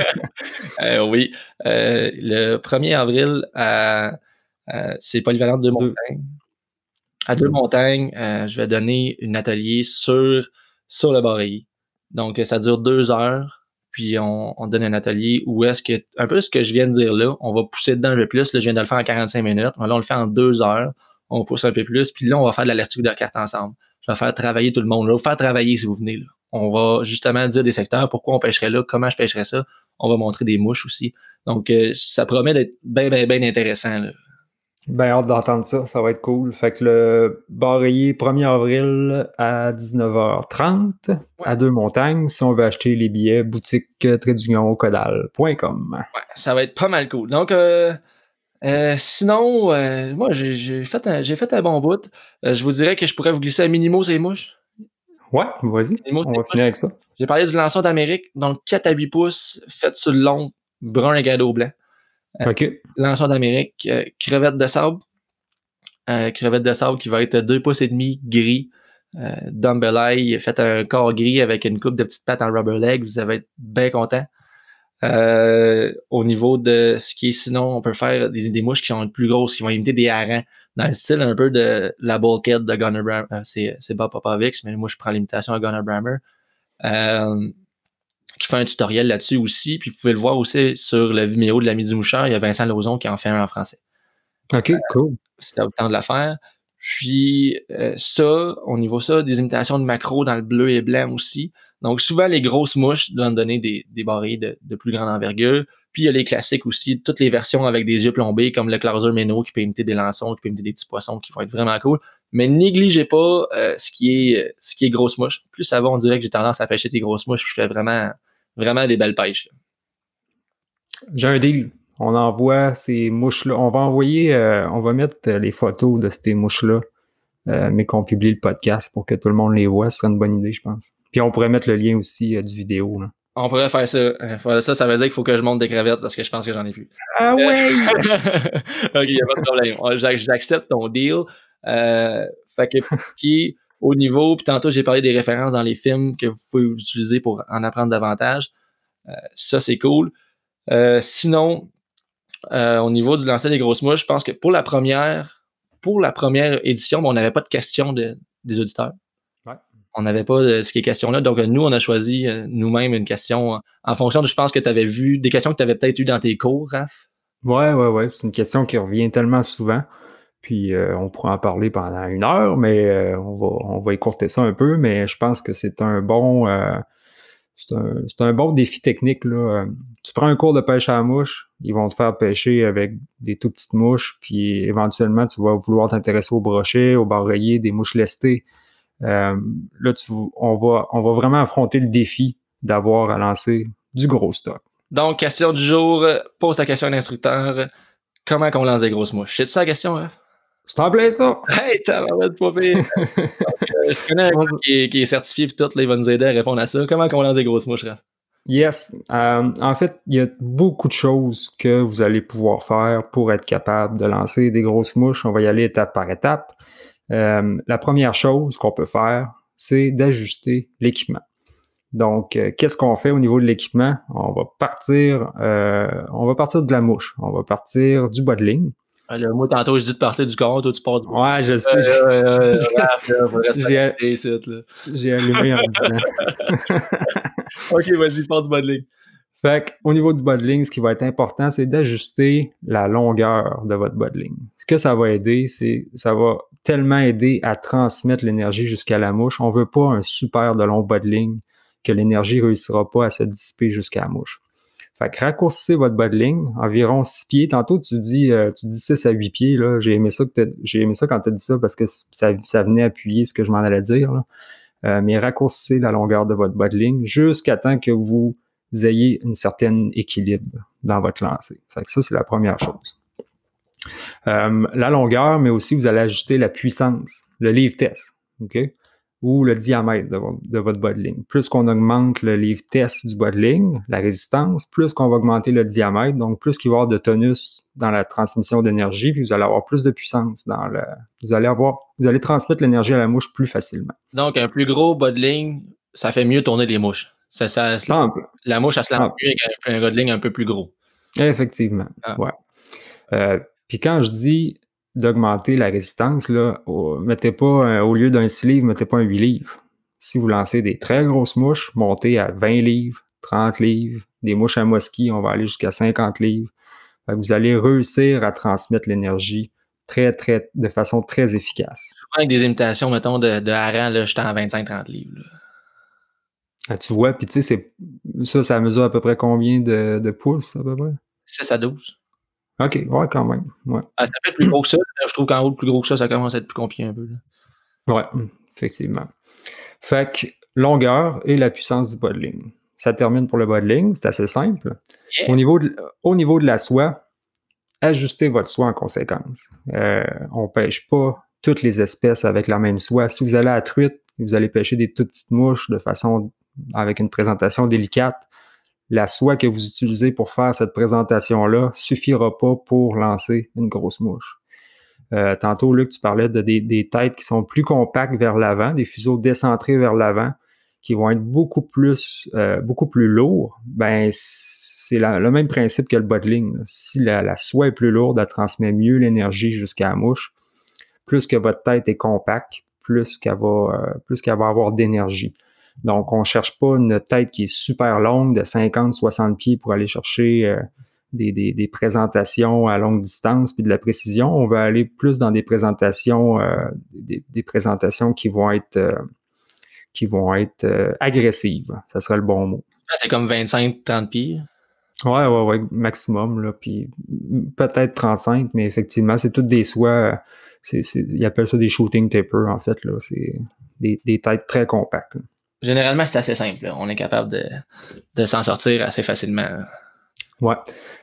euh, oui. le 1er avril, c'est Polyvalente de Montagne. À deux montagnes, je vais donner un atelier sur, sur le bar rayé. Donc, ça dure deux heures puis on, on donne un atelier où est-ce que, un peu ce que je viens de dire là, on va pousser dedans un peu plus. Là, je viens de le faire en 45 minutes. Là, on le fait en deux heures. On pousse un peu plus. Puis là, on va faire de la lecture de carte ensemble. Je vais faire travailler tout le monde. Là, faire travailler si vous venez. Là. On va justement dire des secteurs, pourquoi on pêcherait là, comment je pêcherais ça? On va montrer des mouches aussi. Donc, euh, ça promet d'être bien, bien, bien intéressant. Là. Ben, hâte d'entendre ça, ça va être cool. Fait que le barrier 1er avril à 19h30 à deux montagnes. Si on veut acheter les billets, boutique trédunioncodal.com. Ouais, ça va être pas mal cool. Donc, euh, euh, sinon, euh, moi, j'ai fait, un, fait un bon bout. je vous dirais que je pourrais vous glisser à Minimo ces mouches. Ouais, vas-y. On va finir avec ça. J'ai parlé du lançon d'Amérique, donc 4 à 8 pouces, fait sur le long, brun et gado blanc. Euh, OK. Lanceur d'Amérique, euh, crevette de sable. Euh, crevette de sable qui va être 2 pouces et demi gris. Euh, il fait un corps gris avec une coupe de petites pattes en rubber leg. Vous allez être bien content. au niveau de ce qui est sinon, on peut faire des, des, mouches qui sont plus grosses, qui vont imiter des harengs, dans le style un peu de la bulkhead de Gunnar Brammer. c'est, c'est Bob Popovic, mais moi je prends l'imitation à Gunnar Brammer. Euh, qui fait un tutoriel là-dessus aussi. Puis vous pouvez le voir aussi sur le Vimeo de la du Mouchard. Il y a Vincent Lauzon qui en fait un en français. OK, cool. C'était au temps de la faire. Puis euh, ça, au niveau ça, des imitations de macro dans le bleu et blanc aussi. Donc souvent les grosses mouches doivent donner des, des barils de, plus grande envergure. Puis il y a les classiques aussi, toutes les versions avec des yeux plombés, comme le Clarzer Meno qui peut imiter des lançons, qui peut imiter des petits poissons qui vont être vraiment cool. Mais négligez pas euh, ce qui est ce qui est grosse mouche. Plus ça va, on dirait que j'ai tendance à pêcher des grosses mouches. Je fais vraiment vraiment des belles pêches. J'ai un deal. On envoie ces mouches-là. On va envoyer, euh, on va mettre les photos de ces mouches-là, euh, mais qu'on publie le podcast pour que tout le monde les voit. Ce serait une bonne idée, je pense. Puis on pourrait mettre le lien aussi euh, du vidéo. On pourrait faire ça. Ça, ça veut dire qu'il faut que je monte des crevettes parce que je pense que j'en ai plus. Ah ouais! ok, y a pas de problème. J'accepte ton deal. fait que qui au niveau, puis tantôt j'ai parlé des références dans les films que vous pouvez utiliser pour en apprendre davantage. Euh, ça, c'est cool. Euh, sinon, euh, au niveau du lancer des grosses mouches, je pense que pour la première, pour la première édition, on n'avait pas de questions de, des auditeurs. On n'avait pas de, ces questions-là. Donc, nous, on a choisi nous-mêmes une question en fonction de, je pense que tu avais vu, des questions que tu avais peut-être eues dans tes cours, Raph? Ouais, ouais, ouais. C'est une question qui revient tellement souvent. Puis euh, on pourra en parler pendant une heure, mais euh, on, va, on va écourter ça un peu. Mais je pense que c'est un bon euh, c'est un, un, bon défi technique. Là. Tu prends un cours de pêche à la mouche, ils vont te faire pêcher avec des tout petites mouches, puis éventuellement, tu vas vouloir t'intéresser aux brochets, aux barreillers, des mouches lestées. là, on, va, on va vraiment affronter le défi d'avoir à lancer du gros stock. Donc, question du jour, pose ta question à l'instructeur. Comment qu'on lance des grosses mouches? C'est ça la question, hein? C'est en plein ça! Hey, t'as pas pire! je connais un qui, qui est, certifié et tout, là, il va nous aider à répondre à ça. Comment qu'on lance des grosses mouches, Raph? Yes. Euh, en fait, il y a beaucoup de choses que vous allez pouvoir faire pour être capable de lancer des grosses mouches. On va y aller étape par étape. Euh, la première chose qu'on peut faire, c'est d'ajuster l'équipement. Donc, euh, qu'est-ce qu'on fait au niveau de l'équipement? On va partir, on va partir de la mouche. On va partir du bas de ligne. Ah, moi, tantôt, je dis de partir du corps, toi, tu pars du Ouais, je sais. J'ai allumé en disant. OK, vas-y, pars du bas de ligne. Fait au niveau du bas de ligne, ce qui va être important, c'est d'ajuster la longueur de votre bas de ligne. Ce que ça va aider, c'est ça va tellement aider à transmettre l'énergie jusqu'à la mouche. On veut pas un super de long bas de ligne que l'énergie réussira pas à se dissiper jusqu'à la mouche. Fait que raccourcissez votre bas de ligne, environ 6 pieds. Tantôt, tu dis, euh, tu dis 6 à 8 pieds. Là. J'ai aimé ça j'ai aimé ça quand tu as dit ça parce que ça, ça venait appuyer ce que je m'en allais dire. Euh, mais raccourcissez la longueur de votre bas de ligne jusqu'à temps que vous ayez une certaine équilibre dans votre lancée. Fait que ça, c'est la première chose. Euh, la longueur, mais aussi vous allez ajuster la puissance, le livre test. OK? Ou le diamètre de, votre bas de ligne. Plus qu'on augmente le livre test du bas de ligne, la résistance, plus qu'on va augmenter le diamètre, donc plus qu'il va y avoir de tonus dans la transmission d'énergie, puis vous allez avoir plus de puissance dans le. Vous allez avoir, vous allez transmettre l'énergie à la mouche plus facilement. Donc un plus gros bas de ligne, ça fait mieux tourner les mouches. Ça, ça, la mouche, elle se lance mieux avec un, bas de ligne un peu plus gros. Effectivement. Ah. Ouais. Euh, puis quand je dis d'augmenter la résistance, là, mettez pas, au lieu d'un 6 livres, mettez pas un 8 livres. Si vous lancez des très grosses mouches, montez à 20 livres, 30 livres, des mouches à mosquée, on va aller jusqu'à 50 livres. vous allez réussir à transmettre l'énergie très, très, de façon très efficace. Souvent avec des imitations, mettons, de, de hareng, là, j'étais en 25-30 livres. Ah, tu vois, puis tu sais, ça, ça mesure à peu près combien de, de pouces, à peu près? 6 à 12. OK, ouais, quand même. Ouais. Ah, ça peut être plus gros que ça. Je trouve qu'en haut, plus gros que ça, ça commence à être plus compliqué un peu. Là. Ouais, effectivement. Fait que longueur et la puissance du bas de ligne. Ça termine pour le bas de ligne, c'est assez simple. Au, niveau de, au niveau de la soie, ajustez votre soie en conséquence. Euh, on ne pêche pas toutes les espèces avec la même soie. Si vous allez à truite, vous allez pêcher des toutes petites mouches de façon avec une présentation délicate la soie que vous utilisez pour faire cette présentation-là suffira pas pour lancer une grosse mouche. Euh, tantôt, Luc, tu parlais de des, têtes qui sont plus compactes vers l'avant, des fuseaux décentrés vers l'avant, qui vont être beaucoup plus, euh, beaucoup plus lourds. Ben, c'est le même principe que le bas Si la, soie est plus lourde, elle transmet mieux l'énergie jusqu'à la mouche. Plus que votre tête est compacte, plus qu'elle va, euh, plus qu'elle va avoir d'énergie. Donc, on ne cherche pas une tête qui est super longue, de 50-60 pieds pour aller chercher euh, des, présentations à longue distance puis de la précision. On va aller plus dans des présentations, euh, des, présentations qui vont être euh, qui vont être agressives. Ça serait le bon mot. Ah, c'est comme 25-30 pieds? Ouais, ouais, ouais, maximum, là. Puis peut-être 35, mais effectivement, c'est toutes des soies. ils appellent ça des shooting tapers, en fait, là. C'est des, têtes très compactes généralement, c'est assez simple. On est capable de, s'en sortir assez facilement. Ouais.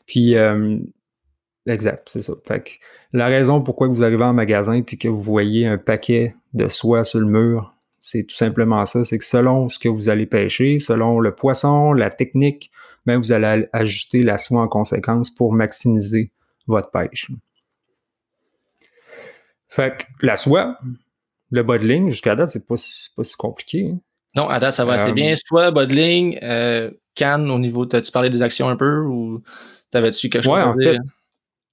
Puis, euh, exact, c'est ça. Fait que la raison pourquoi vous arrivez en magasin et que vous voyez un paquet de soie sur le mur, c'est tout simplement ça. C'est que selon ce que vous allez pêcher, selon le poisson, la technique, ben vous allez ajuster la soie en conséquence pour maximiser votre pêche. Fait que la soie, le bas de jusqu'à date, c'est pas, pas si compliqué. Hein. Non, attends, ça va assez bien. Soit Bodling, euh, Cannes, au niveau, t'as-tu parlé des actions un peu ou t'avais-tu quelque chose à dire?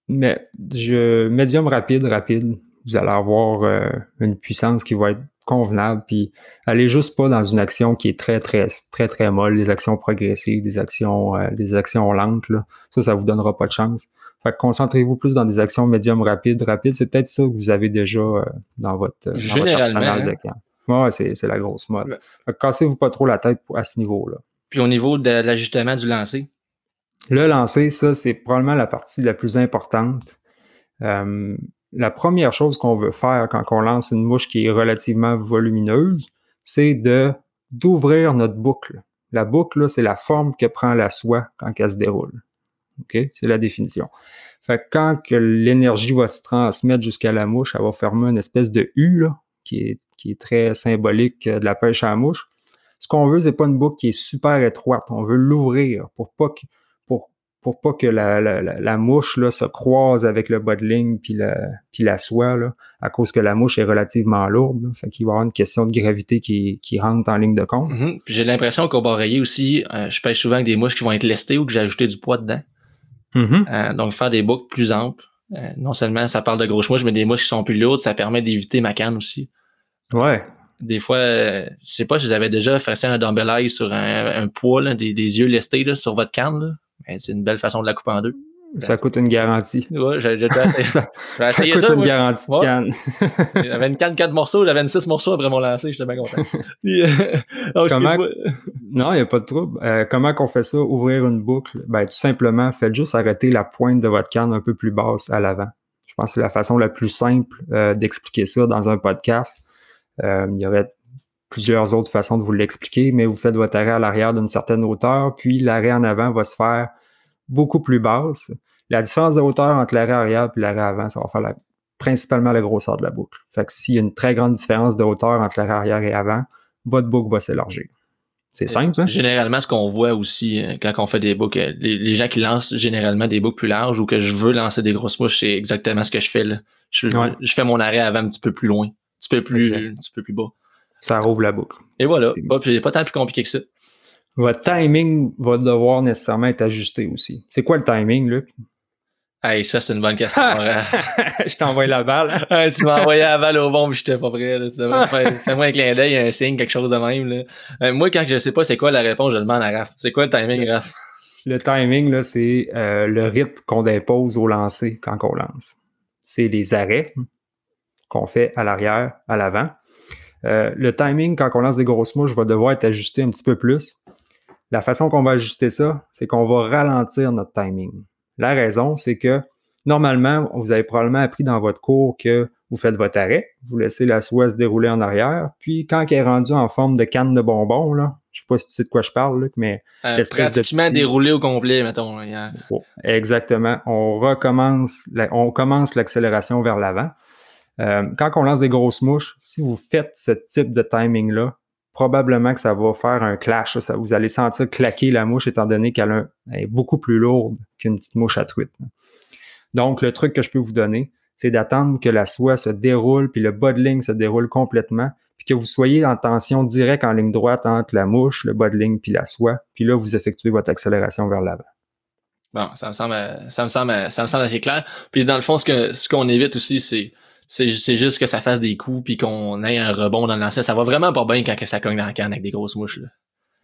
mais je, médium rapide, rapide, vous allez avoir euh, une puissance qui va être convenable, puis allez juste pas dans une action qui est très, très, très, très molle, des actions progressives, des actions, euh, des actions lentes, là. Ça, ça vous donnera pas de chance. Fait que concentrez-vous plus dans des actions médium rapides. Rapide, c'est peut-être ça que vous avez déjà dans votre, Généralement, dans de camp. Ouais, c'est la grosse mode. Cassez-vous pas trop la tête à ce niveau-là. Puis au niveau de l'ajustement du lancer? Le lancer, ça, c'est probablement la partie la plus importante. Euh, la première chose qu'on veut faire quand on lance une mouche qui est relativement volumineuse, c'est de d'ouvrir notre boucle. La boucle, c'est la forme que prend la soie quand elle se déroule. OK? C'est la définition. Fait que quand que l'énergie va se transmettre jusqu'à la mouche, elle va former une espèce de U, là, qui est, qui est très symbolique de la pêche à la mouche. Ce qu'on veut, c'est pas une boucle qui est super étroite. On veut l'ouvrir pour pas que, pour, pour pas que la, la, la, mouche là, se croise avec le bas de ligne puis la, puis la soie, là, à cause que la mouche est relativement lourde. Là. Fait qu'il va y avoir une question de gravité qui, qui rentre en ligne de compte. Mm-hmm. J'ai l'impression qu'au barreiller aussi, euh, je pêche souvent avec des mouches qui vont être lestées ou que j'ai ajouté du poids dedans. Mm-hmm. Euh, donc faire des boucles plus amples. Euh, non seulement ça parle de grosses mouches, mais des mouches qui sont plus lourdes, ça permet d'éviter ma canne aussi. Ouais. Des fois, euh, je sais pas si vous avez déjà fait un dumbbell sur un, un poids, là, des, des, yeux lestés là, sur votre canne. Là. Ben, c'est une belle façon de la couper en deux. Ça coûte une garantie. Ouais, j'ai ça. ça coûte une garantie de canne. j'avais une canne 4 morceaux, j'avais une 6 morceaux après mon lancer, j'étais bien content. Euh, comment... Non, il n'y a pas de trouble. Euh, comment qu'on fait ça, ouvrir une boucle? Ben, tout simplement, faites juste arrêter la pointe de votre canne un peu plus basse à l'avant. Je pense que c'est la façon la plus simple euh, d'expliquer ça dans un podcast. Il y aurait plusieurs autres façons de vous l'expliquer, mais vous faites votre arrêt à l'arrière d'une certaine hauteur, puis l'arrêt en avant va se faire beaucoup plus basse. La différence de hauteur entre l'arrêt arrière et l'arrêt avant, ça va faire principalement la grosseur de la boucle. Fait que s'il y a une très grande différence de hauteur entre l'arrêt arrière et avant, votre boucle va s'élargir. C'est simple, hein? Généralement, ce qu'on voit aussi euh, quand on fait des boucles, euh, les, gens qui lancent généralement des boucles plus larges ou que je veux lancer des grosses mouches, c'est exactement ce que je fais là. Je, je, fais mon arrêt avant un petit peu plus loin, petit peu plus, un petit peu plus bas. Ça rouvre la boucle. Et voilà. Pas, pas tant plus compliqué que ça. Votre timing va devoir nécessairement être ajusté aussi. C'est quoi le timing, Luc? Hey, ça, c'est une bonne question. je t'envoie la balle. tu m'as envoyé la balle au bon, je j'étais pas prêt. Fais-moi un clin d'œil, un signe, quelque chose de même. Là. Euh, moi, quand je sais pas c'est quoi la réponse, je demande à Raph. C'est quoi le timing, Raph? Le timing, là, c'est euh, le rythme qu'on impose au lancer quand on lance. C'est les arrêts qu'on fait à l'arrière, à l'avant. Euh, le timing, quand on lance des grosses mouches, va devoir être ajusté un petit peu plus. La façon qu'on va ajuster ça, c'est qu'on va ralentir notre timing. La raison, c'est que normalement, vous avez probablement appris dans votre cours que vous faites votre arrêt, vous laissez la soie se dérouler en arrière, puis quand elle est rendue en forme de canne de bonbons, là, je sais pas si tu sais de quoi je parle, Luc, mais euh, pratiquement déroulé au complet, mettons. exactement. On recommence, on commence l'accélération vers l'avant. Euh, quand on lance des grosses mouches, si vous faites ce type de timing-là, probablement que ça va faire un clash. Vous allez sentir claquer la mouche étant donné qu'elle est beaucoup plus lourde qu'une petite mouche à truite. Donc, le truc que je peux vous donner, c'est d'attendre que la soie se déroule, puis le bas de ligne se déroule complètement, puis que vous soyez en tension directe en ligne droite entre la mouche, le bas de ligne, puis la soie, puis là, vous effectuez votre accélération vers l'avant. Bon, ça me semble, ça me semble, ça me semble assez clair. Puis dans le fond, ce que ce qu'on évite aussi, c'est c'est juste que ça fasse des coups puis qu'on ait un rebond dans le lancer. Ça va vraiment pas bien quand que ça cogne dans la canne avec des grosses mouches. Là.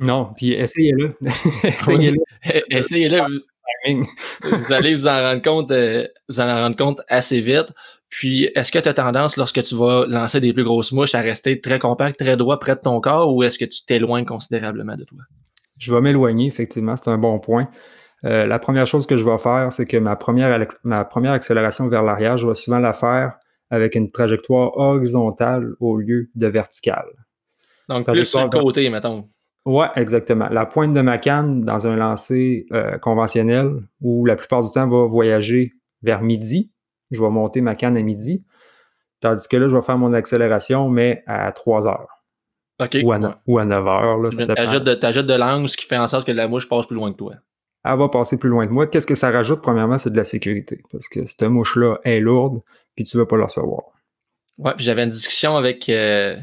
Non, puis essayez-le. essayez-le. essayez-le. vous allez vous en rendre compte, euh, vous en rendre compte assez vite. Puis, est-ce que tu as tendance, lorsque tu vas lancer des plus grosses mouches, à rester très compact, très droit, près de ton corps, ou est-ce que tu t'éloignes considérablement de toi? Je vais m'éloigner, effectivement, c'est un bon point. Euh, la première chose que je vais faire, c'est que ma première, ma première accélération vers l'arrière, je vais souvent la faire avec une trajectoire horizontale au lieu de verticale. Donc, plus sur le côté, mettons. Ouais, exactement. La pointe de ma canne dans un lancer euh, conventionnel où la plupart du temps va voyager vers midi. Je vais monter ma canne à midi. Tandis que là, je vais faire mon accélération, mais à 3 heures. OK. Ou à, 9 heures. Tu ajoutes de, de l'angle, ce qui fait en sorte que la mouche passe plus loin que toi elle va passer plus loin de moi. Qu'est-ce que ça rajoute? Premièrement, c'est de la sécurité. Parce que cette mouche-là est lourde, puis tu veux pas la recevoir. Ouais, puis j'avais une discussion avec, euh,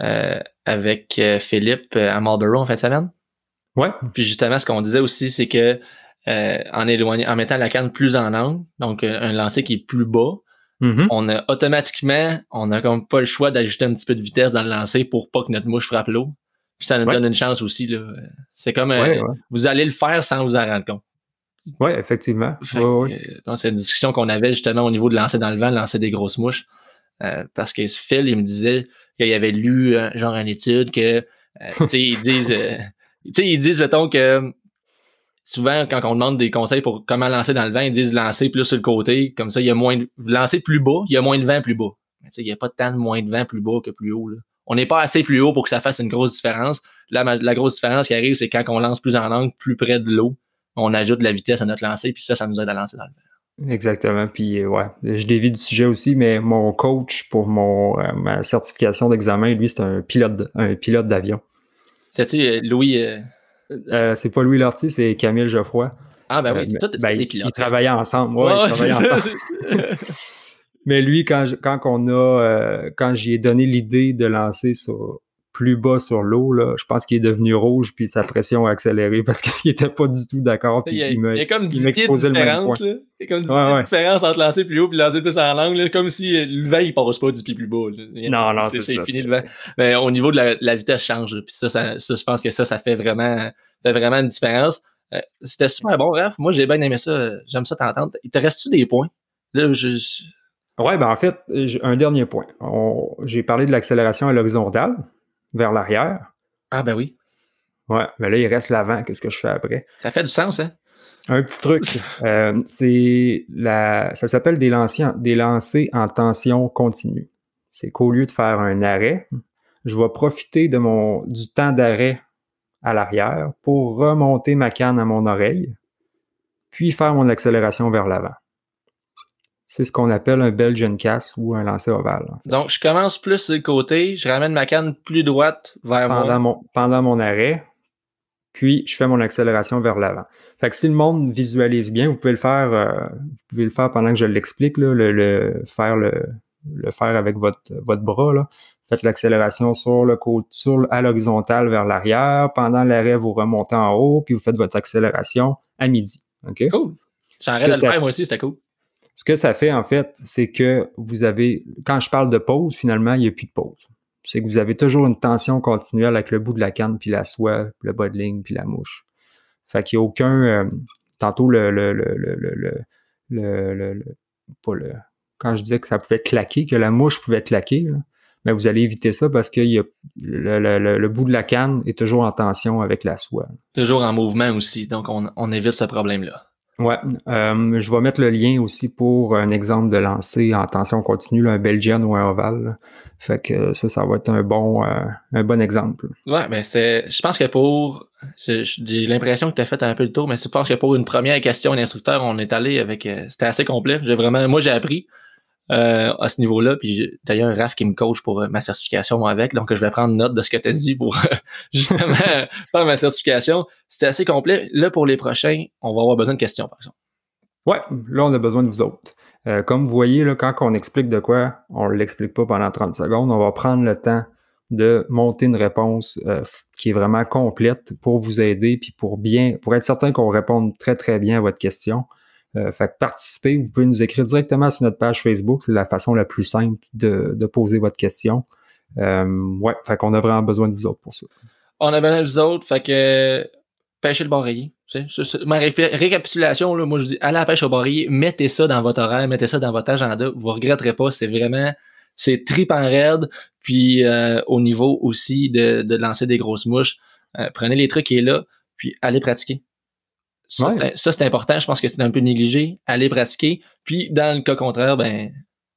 euh, avec euh, Philippe à Marlborough en fin de semaine. Ouais. Puis justement, ce qu'on disait aussi, c'est que en éloignant, en mettant la canne plus en angle, donc un lancer qui est plus bas, mm-hmm. on a automatiquement, on a comme pas le choix d'ajuster un petit peu de vitesse dans le lancer pour pas que notre mouche frappe l'eau. Puis ça nous donne une chance aussi. Là. C'est comme euh, vous allez le faire sans vous en rendre compte. Oui, effectivement. Euh, c'est une discussion qu'on avait justement au niveau de lancer dans le vent, lancer des grosses mouches. Euh, parce que Phil, il me disait qu'il avait lu genre une étude que tu sais, ils disent tu sais, ils disent, mettons, que souvent, quand on demande des conseils pour comment lancer dans le vent, ils disent lancer plus sur le côté, comme ça, il y a moins de, lancer plus bas, il y a moins de vent plus bas. il n'y a pas tant de moins de vent plus bas que plus haut. Là on n'est pas assez plus haut pour que ça fasse une grosse différence. La, la grosse différence qui arrive, c'est quand on lance plus en angle, plus près de l'eau, on ajoute de la vitesse à notre lancer, puis ça, ça nous aide à lancer dans le verre. Exactement. Puis euh, ouais, je dévie du sujet aussi, mais mon coach pour mon euh, ma certification d'examen, lui, c'est un pilote un pilote d'avion. C'est-tu euh, Louis C'est pas Louis Lortie, c'est Camille Geoffroy. Ah ben oui, c'est tout ben, des pilotes. Ils travaillaient ensemble. Ouais, ils travaillaient ensemble. mais lui, quand, quand on a quand j'ai donné l'idée de lancer sur plus bas sur l'eau, là, je pense qu'il est devenu rouge puis sa pression a accéléré parce qu'il était pas du tout d'accord. Il, il, il, y a comme 10 pieds de différence. Il y a comme 10 ouais, différence entre lancer plus haut et lancer plus en langue. comme si le vent il passe pas du pied plus bas. Non, non, c'est C'est fini le vent. Mais au niveau de la, la vitesse change. Puis ça, ça, ça, je pense que ça, ça fait vraiment, fait vraiment une différence. Euh, C'était super bon, Raph. Moi, j'ai bien aimé ça. J'aime ça t'entendre. Il te reste-tu des points? Là, je... Ouais, ben en fait, un dernier point. J'ai parlé de l'accélération à l'horizontale vers l'arrière. Ah ben oui. Ouais, mais là, il reste l'avant. Qu'est-ce que je fais après? Ça fait du sens, hein? Un petit truc. euh, c'est la. Ça s'appelle des lancers, des lancers en tension continue. C'est qu'au lieu de faire un arrêt, je vais profiter de mon du temps d'arrêt à l'arrière pour remonter ma canne à mon oreille, puis faire mon accélération vers l'avant. C'est ce qu'on appelle un Belgian cast ou un lancer ovale. Donc, je commence plus sur le côté, je ramène ma canne plus droite vers pendant moi. Mon, pendant mon arrêt, puis je fais mon accélération vers l'avant. Fait que si le monde visualise bien, vous pouvez le faire, euh, vous pouvez le faire pendant que je l'explique, le, le, faire le, le faire avec votre, votre bras. Là. Faites l'accélération sur le côté, sur, à l'horizontale vers l'arrière. Pendant l'arrêt, vous remontez en haut, puis vous faites votre accélération à midi. OK? Cool. J'arrête de le faire, moi aussi, c'était cool. Ce que ça fait, en fait, c'est que vous avez, quand je parle de pause, finalement, il n'y a plus de pause. C'est que vous avez toujours une tension continuelle avec le bout de la canne, puis la soie, le bas de ligne, puis la mouche. Fait qu'il n'y a aucun. Euh, tantôt, le, le, le, le, le, pas le. Quand je disais que ça pouvait claquer, que la mouche pouvait claquer, mais vous allez éviter ça parce que y a, le, bout de la canne est toujours en tension avec la soie. Toujours en mouvement aussi, donc on, on évite ce problème-là. Ouais, euh, je vais mettre le lien aussi pour un exemple de lancer en tension continue, un Belgian ou un Oval. Fait que ça, ça va être un bon, euh, un bon exemple. Ouais, mais c'est, je pense que pour, j'ai l'impression que tu as fait un peu le tour, mais je pense que pour une première question d'instructeur, on est allé avec, euh, c'était assez complet. J'ai vraiment, moi j'ai appris. Euh, à ce niveau-là. Puis d'ailleurs, Raph qui me coach pour euh, ma certification avec, donc je vais prendre note de ce que tu as dit pour euh, justement faire ma certification. C'était assez complet. Là, pour les prochains, on va avoir besoin de questions, par exemple. Ouais, là, on a besoin de vous autres. comme vous voyez, là, quand on explique de quoi, on ne l'explique pas pendant 30 secondes. On va prendre le temps de monter une réponse qui est vraiment complète pour vous aider, puis pour bien, pour être certain qu'on réponde très, très bien à votre question. Euh, fait que participer, vous pouvez nous écrire directement sur notre page Facebook. C'est la façon la plus simple de, poser votre question. Euh, ouais, fait qu'on a vraiment besoin de vous autres pour ça. On a besoin de vous autres, fait que pêchez le barrier. Ma récapitulation, là, moi je dis allez à la pêche au barrier, mettez ça dans votre horaire, mettez ça dans votre agenda, vous regretterez pas, c'est vraiment c'est trip en raide, puis euh, au niveau aussi de, de lancer des grosses mouches, euh, prenez les trucs qui est là, puis allez pratiquer. Ça, c'est important. Je pense que c'est un peu négligé. Allez pratiquer. Puis, dans le cas contraire, ben,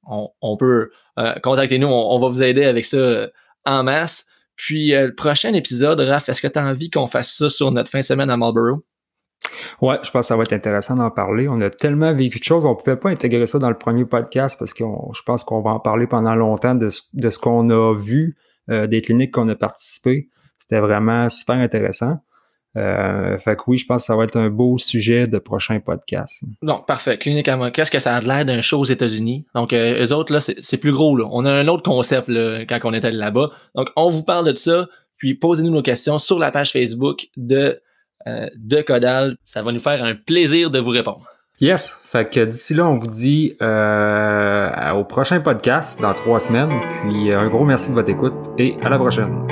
on, peut euh, contacter nous. On, va vous aider avec ça euh, en masse. Puis, euh, le prochain épisode, Raph, est-ce que tu as envie qu'on fasse ça sur notre fin de semaine à Marlborough? Ouais, je pense que ça va être intéressant d'en parler. On a tellement vécu de choses, on ne pouvait pas intégrer ça dans le premier podcast parce que je pense qu'on va en parler pendant longtemps de, de ce qu'on a vu, des cliniques qu'on a participé. C'était vraiment super intéressant. Euh, fait que oui, je pense que ça va être un beau sujet de prochain podcast. Donc, parfait. Clinique à Qu'est-ce que ça a l'air d'un show aux États-Unis? Donc, euh, eux autres, là, c'est plus gros, là. On a un autre concept, là, quand on est allé là-bas. Donc, on vous parle de ça, puis posez-nous nos questions sur la page Facebook de, euh, de Codal. Ça va nous faire un plaisir de vous répondre. Yes. Fait que d'ici là, on vous dit euh, au prochain podcast dans trois semaines. Puis un gros merci de votre écoute et à la prochaine.